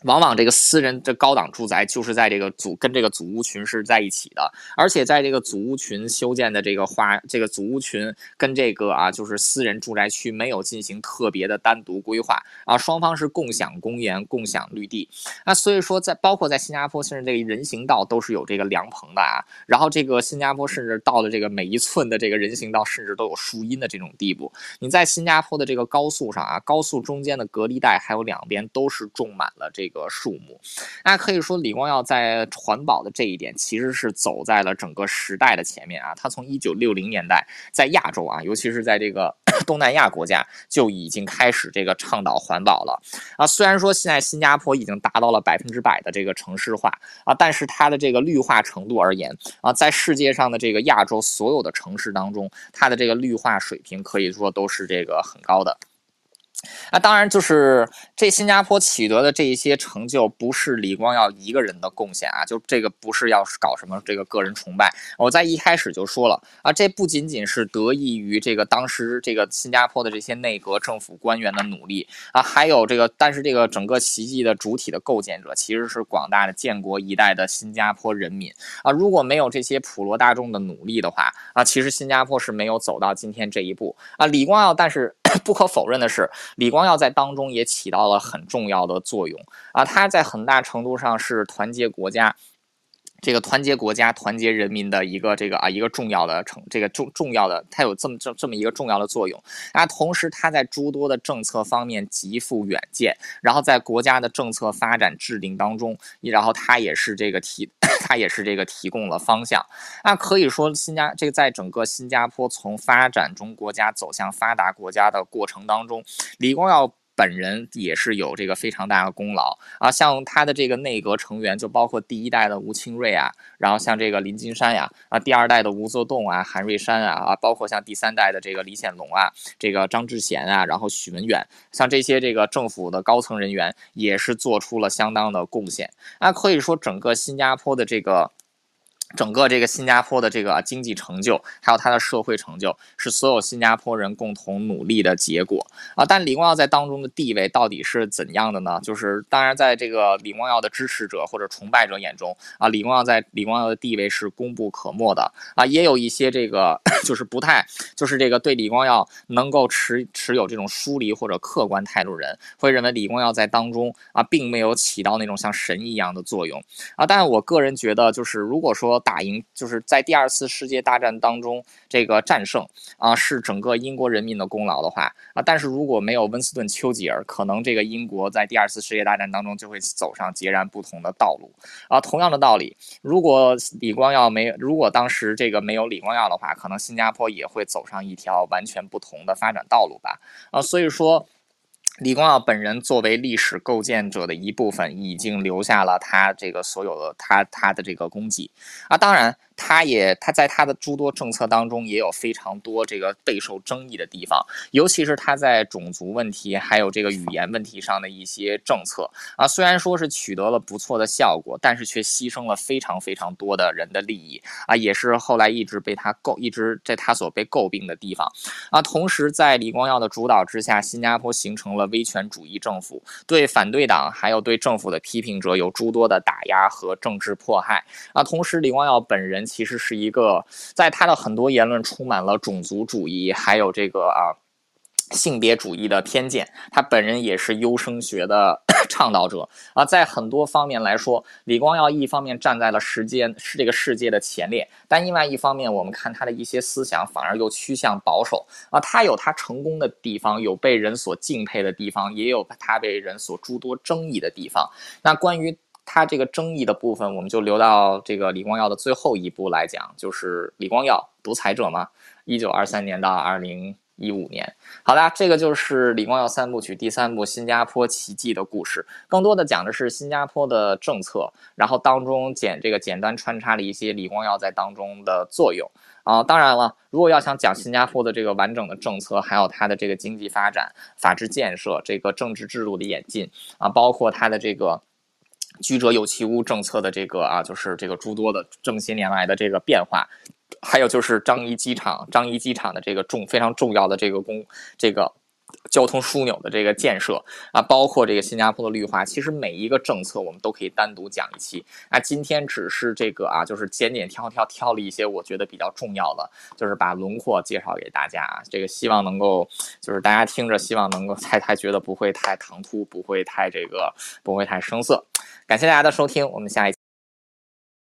往往这个私人的高档住宅就是在这个祖跟这个祖屋群是在一起的，而且在这个祖屋群修建的这个花，这个祖屋群跟这个啊就是私人住宅区没有进行特别的单独规划啊，双方是共享公园、共享绿地。那所以说，在包括在新加坡，甚至这个人行道都是有这个凉棚的啊。然后这个新加坡甚至到了这个每一寸的这个人行道甚至都有树荫的这种地步。你在新加坡的这个高速上啊，高速中间的隔离带还有两边都是种满了这。这个树木，那可以说李光耀在环保的这一点其实是走在了整个时代的前面啊。他从一九六零年代在亚洲啊，尤其是在这个 (clears throat) 东南亚国家就已经开始这个倡导环保了啊。虽然说现在新加坡已经达到了百分之百的这个城市化啊，但是它的这个绿化程度而言啊，在世界上的这个亚洲所有的城市当中，它的这个绿化水平可以说都是这个很高的。那当然，就是这新加坡取得的这一些成就，不是李光耀一个人的贡献啊，就这个不是要搞什么这个个人崇拜。我在一开始就说了啊，这不仅仅是得益于这个当时这个新加坡的这些内阁政府官员的努力啊，还有这个，但是这个整个奇迹的主体的构建者，其实是广大的建国一代的新加坡人民啊。如果没有这些普罗大众的努力的话啊，其实新加坡是没有走到今天这一步啊。李光耀，但是。(coughs) 不可否认的是，李光耀在当中也起到了很重要的作用啊！他在很大程度上是团结国家。这个团结国家、团结人民的一个这个啊一个重要的成这个重重要的，它有这么这这么一个重要的作用啊。同时，它在诸多的政策方面极富远见，然后在国家的政策发展制定当中，然后它也是这个提，(coughs) 它也是这个提供了方向。那可以说，新加这个在整个新加坡从发展中国家走向发达国家的过程当中，李光耀。本人也是有这个非常大的功劳啊，像他的这个内阁成员，就包括第一代的吴清瑞啊，然后像这个林金山呀，啊，第二代的吴作栋啊，韩瑞山啊，啊，包括像第三代的这个李显龙啊，这个张志贤啊，然后许文远，像这些这个政府的高层人员，也是做出了相当的贡献。那可以说，整个新加坡的这个。整个这个新加坡的这个经济成就，还有它的社会成就，是所有新加坡人共同努力的结果啊。但李光耀在当中的地位到底是怎样的呢？就是当然，在这个李光耀的支持者或者崇拜者眼中啊，李光耀在李光耀的地位是功不可没的啊。也有一些这个 (coughs) 就是不太，就是这个对李光耀能够持持有这种疏离或者客观态度人，会认为李光耀在当中啊，并没有起到那种像神一样的作用啊。但我个人觉得，就是如果说。打赢就是在第二次世界大战当中这个战胜啊，是整个英国人民的功劳的话啊，但是如果没有温斯顿·丘吉尔，可能这个英国在第二次世界大战当中就会走上截然不同的道路啊。同样的道理，如果李光耀没，如果当时这个没有李光耀的话，可能新加坡也会走上一条完全不同的发展道路吧啊。所以说。李光耀本人作为历史构建者的一部分，已经留下了他这个所有的他他的这个功绩啊，当然。他也他在他的诸多政策当中也有非常多这个备受争议的地方，尤其是他在种族问题还有这个语言问题上的一些政策啊，虽然说是取得了不错的效果，但是却牺牲了非常非常多的人的利益啊，也是后来一直被他诟一直在他所被诟病的地方啊。同时，在李光耀的主导之下，新加坡形成了威权主义政府，对反对党还有对政府的批评者有诸多的打压和政治迫害啊。同时，李光耀本人。其实是一个，在他的很多言论充满了种族主义，还有这个啊性别主义的偏见。他本人也是优生学的 (coughs) 倡导者啊，在很多方面来说，李光耀一方面站在了时间是这个世界的前列，但另外一方面，我们看他的一些思想反而又趋向保守啊。他有他成功的地方，有被人所敬佩的地方，也有他被人所诸多争议的地方。那关于。他这个争议的部分，我们就留到这个李光耀的最后一步来讲，就是李光耀独裁者嘛，一九二三年到二零一五年。好的，这个就是李光耀三部曲第三部《新加坡奇迹》的故事，更多的讲的是新加坡的政策，然后当中简这个简单穿插了一些李光耀在当中的作用啊。当然了，如果要想讲新加坡的这个完整的政策，还有它的这个经济发展、法治建设、这个政治制度的演进啊，包括它的这个。居者有其屋政策的这个啊，就是这个诸多的这么些年来的这个变化，还有就是樟宜机场，樟宜机场的这个重非常重要的这个工这个交通枢纽的这个建设啊，包括这个新加坡的绿化，其实每一个政策我们都可以单独讲一期。那今天只是这个啊，就是简简挑挑挑了一些我觉得比较重要的，就是把轮廓介绍给大家啊。这个希望能够就是大家听着，希望能够太太觉得不会太唐突，不会太这个不会太生涩。感谢大家的收听，我们下一。